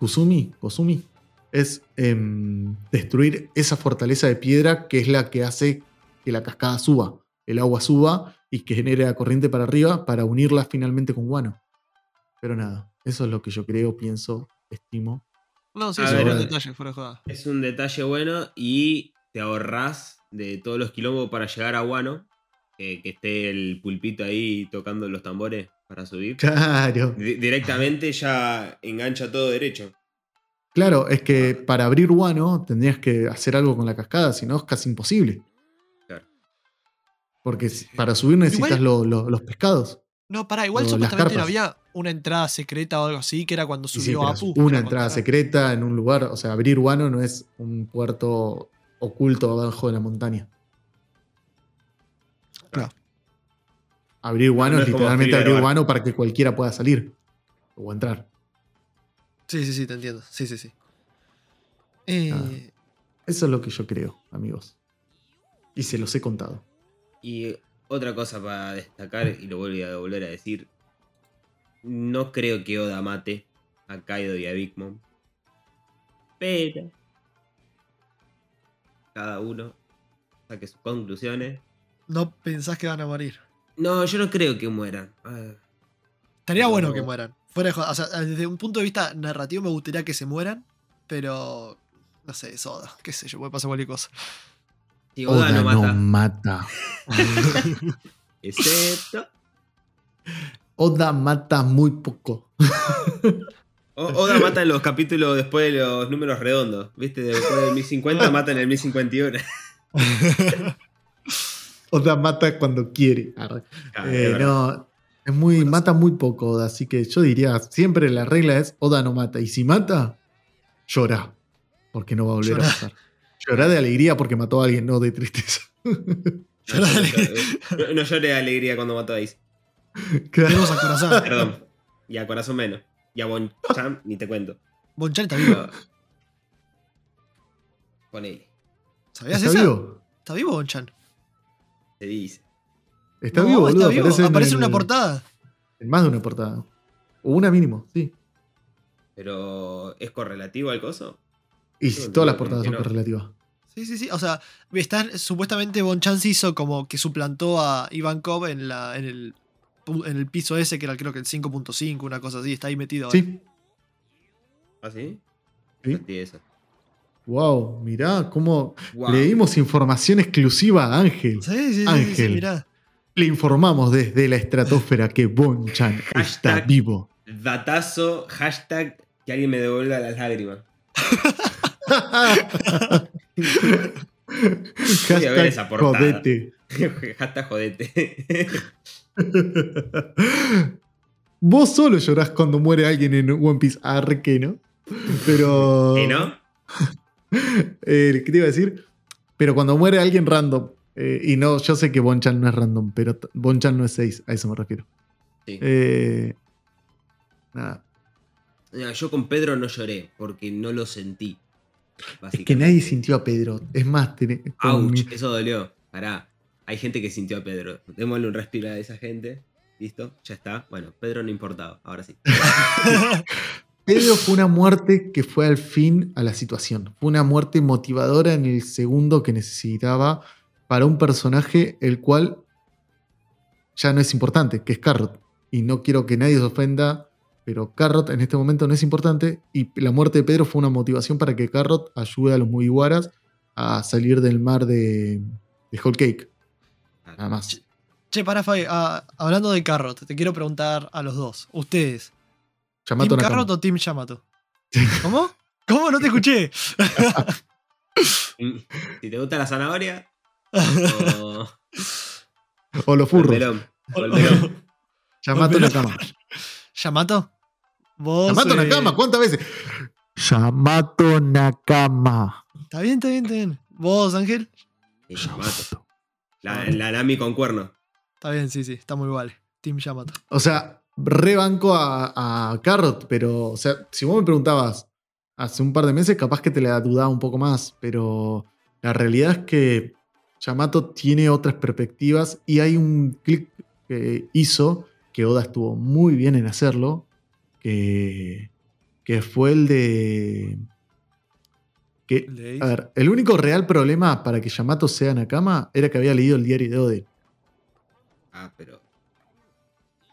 Kusumi, Kosumi, es em, destruir esa fortaleza de piedra que es la que hace que la cascada suba, el agua suba y que genere la corriente para arriba para unirla finalmente con Wano. Pero nada, eso es lo que yo creo, pienso, estimo. No, sí, A es un eh. detalle, fuera de joda. Es un detalle bueno y te ahorrás de todos los quilombos para llegar a Guano. Que, que esté el pulpito ahí tocando los tambores para subir. Claro. Di- directamente ya engancha todo derecho. Claro, es que para abrir Wano tendrías que hacer algo con la cascada, si no es casi imposible. Porque para subir necesitas lo- lo- los pescados. No, pará, igual supuestamente no había una entrada secreta o algo así, que era cuando sí, subió pero Apu. una entrada contra- secreta en un lugar. O sea, abrir Wano no es un puerto oculto abajo de la montaña. Claro. Abrir Wano No es literalmente abrir. Wano para que cualquiera pueda salir o entrar. Sí, sí, sí, te entiendo. Sí, sí, sí. Eh, Ah. Eso es lo que yo creo, amigos. Y se los he contado. Y otra cosa para destacar, y lo vuelvo a volver a decir, no creo que Oda mate a Kaido y a Big Mom. Pero cada uno saque sus conclusiones. no pensás que van a morir. No, yo no creo que mueran. Ah, Estaría No. bueno que mueran. Fuera de joda, o sea, desde un punto de vista narrativo me gustaría que se mueran, pero no sé, es Oda, qué sé yo, puede pasar cualquier cosa. Oda, no mata, mata. excepto. Oda mata muy poco. O- Oda mata en los capítulos después de los números redondos. ¿Viste? Después del 1050 mata en el 1051. Oda mata cuando quiere. Eh, no, es muy, Bueno, mata muy poco Oda, así que yo diría, siempre la regla es Oda no mata. Y si mata, llora, porque no va a volver a pasar. Llorá de alegría porque mató a alguien, no de tristeza. No, no, no, no lloré de alegría cuando mató a Ace. Tenemos a Corazón. Perdón. Y a Corazón menos. Y a Bonchan ni te cuento. Bonchan está vivo. Pero- Ponele. ¿Sabías ¿Está eso? vivo? ¿Está vivo Bonchan? Se dice. Está No, vivo, boludo. está vivo. Aparece, Aparece en el- una portada. En más de una portada. O una mínimo, sí. Pero ¿es correlativo al coso? Y Sí, todas las portadas son correlativas. Sí, sí, sí. O sea, está, supuestamente Bonchan se hizo como que suplantó a Ivankov en, la, en, el, en el piso ese, que era creo que el 5.5, una cosa así. Está ahí metido. Sí. ¿Ah, sí? Sí. Wow, mirá cómo Wow. le dimos información exclusiva a Ángel. Sí, sí, sí, sí, Ángel. sí, mirá. Le informamos desde la estratosfera que Bonchan está Hashtag- vivo. Datazo, hashtag, que alguien me devuelva las lágrimas. Voy a ver esa portada. jodete. hashtag jodete. Vos solo llorás cuando muere alguien en One Piece. Arque, ¿no? Pero. ¿Y no? Eh, ¿Qué te iba a decir? Pero cuando muere alguien random. eh, y no, yo sé que Bonchan no es random, pero Bonchan no es 6, a eso me refiero. Sí. Eh, nada. Yo con Pedro no lloré porque no lo sentí. Es que nadie sintió a Pedro. Es más, eso dolió. Pará. Hay gente que sintió a Pedro. Démosle un respiro a esa gente. ¿Listo? Ya está. Bueno, Pedro no importaba. Ahora sí. Pedro fue una muerte que fue al fin a la situación. Fue una muerte motivadora en el segundo que necesitaba para un personaje el cual ya no es importante, que es Carrot. Y no quiero que nadie se ofenda, pero Carrot en este momento no es importante. Y la muerte de Pedro fue una motivación para que Carrot ayude a los Mugiwaras a salir del mar de, de Whole Cake. Nada más. Che, para Fabi, ah, hablando de Carrot, te quiero preguntar a los dos. Ustedes, Yamato ¿Team Nakama. Carrot o Team Yamato? ¿Cómo? ¿Cómo? No te escuché. Si te gusta la zanahoria. O, O los o el furros. Yamato. Nakama. ¿Yamato? Vos. Yamato eh, Nakama, ¿cuántas veces? Yamato Nakama. Está bien, está bien, está bien. ¿Vos, Ángel? Yamato. La, la Nami con cuerno. Está bien, sí, sí, está muy vale. Team Yamato. O sea, rebanco a, a Carrot, pero, o sea, si vos me preguntabas hace un par de meses, capaz que te la dudaba un poco más, pero la realidad es que Yamato tiene otras perspectivas y hay un clic que hizo que Oda estuvo muy bien en hacerlo, que, que fue el de... Que, El de a ver, el único real problema para que Yamato sea Nakama era que había leído el diario de Oden. Ah, pero.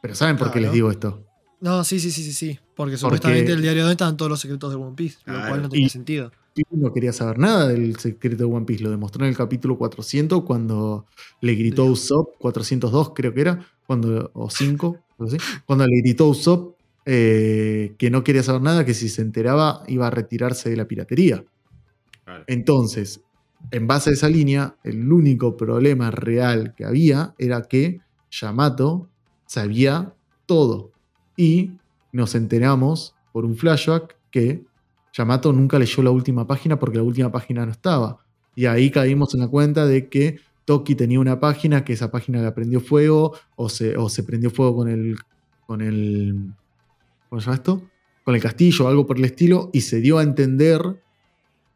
Pero ¿saben por qué les digo esto? No, sí, sí, sí, sí, sí. Porque supuestamente el diario donde estaban todos los secretos de One Piece, lo cual no tenía Y- sentido. No quería saber nada del secreto de One Piece. Lo demostró en el capítulo 400 cuando le gritó. Usopp, 402 creo que era, cuando, o 5, algo así, cuando le gritó Usopp eh, que no quería saber nada, que si se enteraba iba a retirarse de la piratería. Entonces, en base a esa línea, el único problema real que había era que Yamato sabía todo. Y nos enteramos por un flashback que Yamato nunca leyó la última página porque la última página no estaba. Y ahí caímos en la cuenta de que Toki tenía una página, que esa página la prendió fuego, o se, o se prendió fuego con el. con el. ¿Cómo se llama esto? Con el castillo o algo por el estilo, y se dio a entender,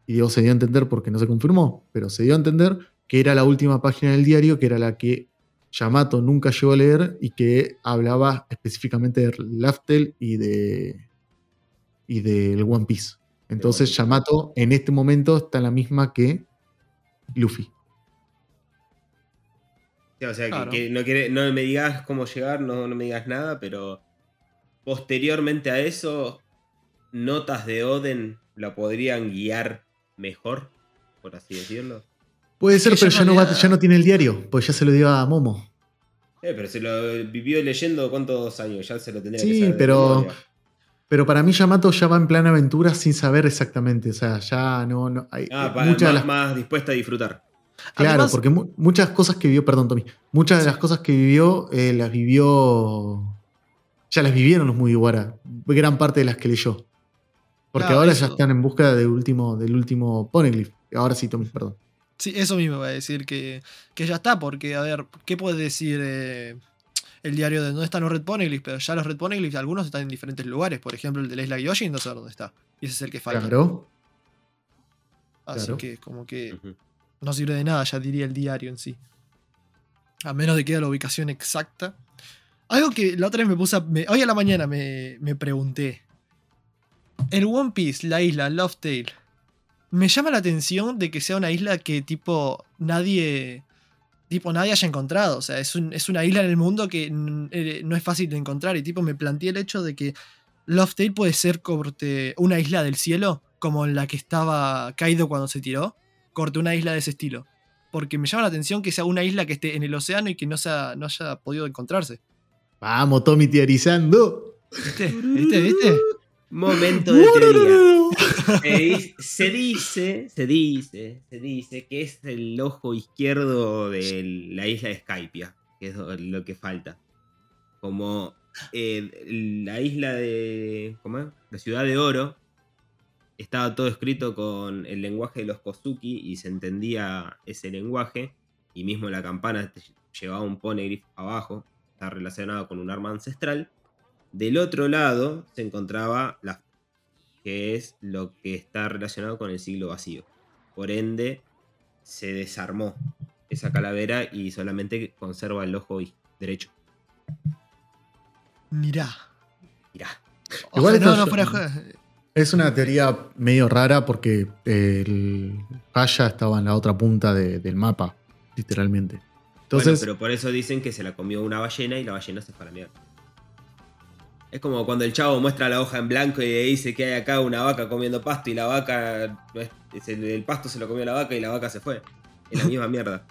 y digo se dio a entender porque no se confirmó, pero se dio a entender que era la última página del diario, que era la que Yamato nunca llegó a leer y que hablaba específicamente de Laftel y de. y del One Piece. Entonces Yamato en este momento está en la misma que Luffy. o sea, Claro. que, que no, quiere- no me digas cómo llegar, no, no me digas nada, pero posteriormente a eso, notas de Oden la podrían guiar mejor, por así decirlo. Puede ser, que pero ya no, va- ya no tiene el diario, pues ya se lo dio a Momo. Eh, pero se lo vivió leyendo cuántos años, ya se lo tendría que Sí, saber de pero-. Pero para mí Yamato ya va en plan aventura sin saber exactamente. O sea, ya no. no hay, Ah, eh, para, muchas más, las- más dispuesta a disfrutar. claro, Además- porque mu- muchas cosas que vivió, perdón, Tommy, muchas de Sí. las cosas que vivió eh, las vivió. Ya las vivieron los Mugiwara. Gran parte de las que leyó. Porque Claro, ahora eso. ya están en busca del último, del último Poneglyph. Ahora sí, Tommy, perdón. Sí, eso mismo va a decir que, que ya está, porque, a ver, ¿qué puede decir eh, el diario de dónde están los Red Poneglyphs? Pero ya los Red Poneglyphs, algunos están en diferentes lugares. Por ejemplo, el de la Isla Yoshi, no sé dónde está. Y ese es el que falta. Claro. Así claro. que, como que no sirve de nada, ya diría el diario en sí. A menos de que haya la ubicación exacta. Algo que la otra vez me puse. a- hoy a la mañana me, me pregunté. El One Piece, la isla, Love Tale. Me llama la atención de que sea una isla que tipo nadie. Tipo nadie haya encontrado. O sea, es, es una isla en el mundo que eh, no es fácil de encontrar. Y tipo me planteé el hecho de que Love Tale puede ser corte, una isla del cielo. Como la que estaba Kaido cuando se tiró. Corte una isla de ese estilo. Porque me llama la atención que sea una isla que esté en el océano y que no, sea, no haya podido encontrarse. Vamos, Tommy teorizando. ¿Viste? ¿Viste? ¿Viste? Momento de teoría. Se di- se dice, se dice, se dice que es el ojo izquierdo de la isla de Skypia, que es lo que falta. Como eh, la isla de. ¿Cómo es? La ciudad de Oro. Estaba todo escrito con el lenguaje de los Kozuki y se entendía ese lenguaje. Y mismo la campana llevaba un poneglyph abajo. Está relacionado con un arma ancestral. Del otro lado se encontraba la que es lo que está relacionado con el siglo vacío. Por ende, se desarmó esa calavera y solamente conserva el ojo derecho. Mirá. Mirá. Igual no, no fuera. Es una teoría medio rara porque el Haya estaba en la otra punta de- del mapa, literalmente. Entonces, bueno, pero por eso dicen que se la comió una ballena y la ballena se fue a la mierda. Es como cuando el chavo muestra la hoja en blanco y dice que hay acá una vaca comiendo pasto y la vaca. el, el pasto se lo comió la vaca y la vaca se fue. Es la misma mierda.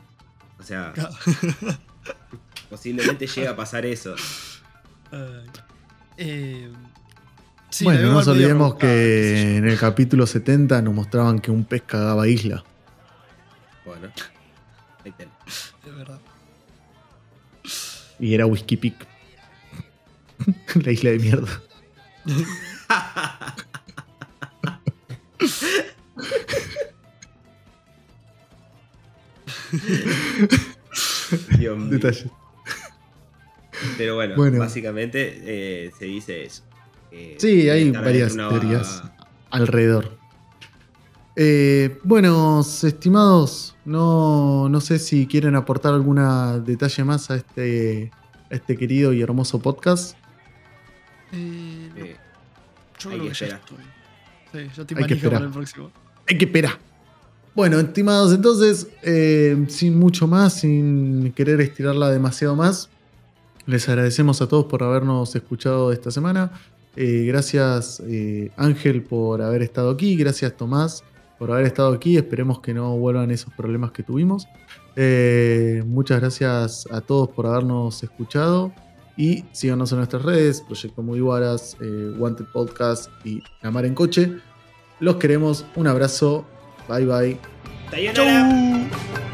O sea, posiblemente llega a pasar eso. Eh, sí, bueno, no nos olvidemos que en el capítulo 70 nos mostraban que un pez cagaba isla. Bueno, ahí tenés. Es verdad. Y era Whisky Peak. la isla de mierda. Dios mío. Detalle. Pero bueno, Bueno. básicamente eh, se dice eso. que Sí, hay varias teorías alrededor. Eh, bueno, estimados, no, no sé si quieren aportar algún detalle más a este, a este querido y hermoso podcast. Eh, no, eh, yo hay creo que que ya esperar. estoy. Sí, ya estoy Hay que esperar. para el próximo. Hay que esperar. Bueno, estimados, entonces, eh, sin mucho más, sin querer estirarla demasiado más, les agradecemos a todos por habernos escuchado esta semana. Eh, gracias eh, Ángel por haber estado aquí, gracias Tomás por haber estado aquí. Esperemos que no vuelvan esos problemas que tuvimos. Eh, muchas gracias a todos por habernos escuchado. Y síganos en nuestras redes, Proyecto Muy Guaras, eh, Wanted Podcast y La Mar en Coche. Los queremos, un abrazo, bye bye. Sayonara. Chau.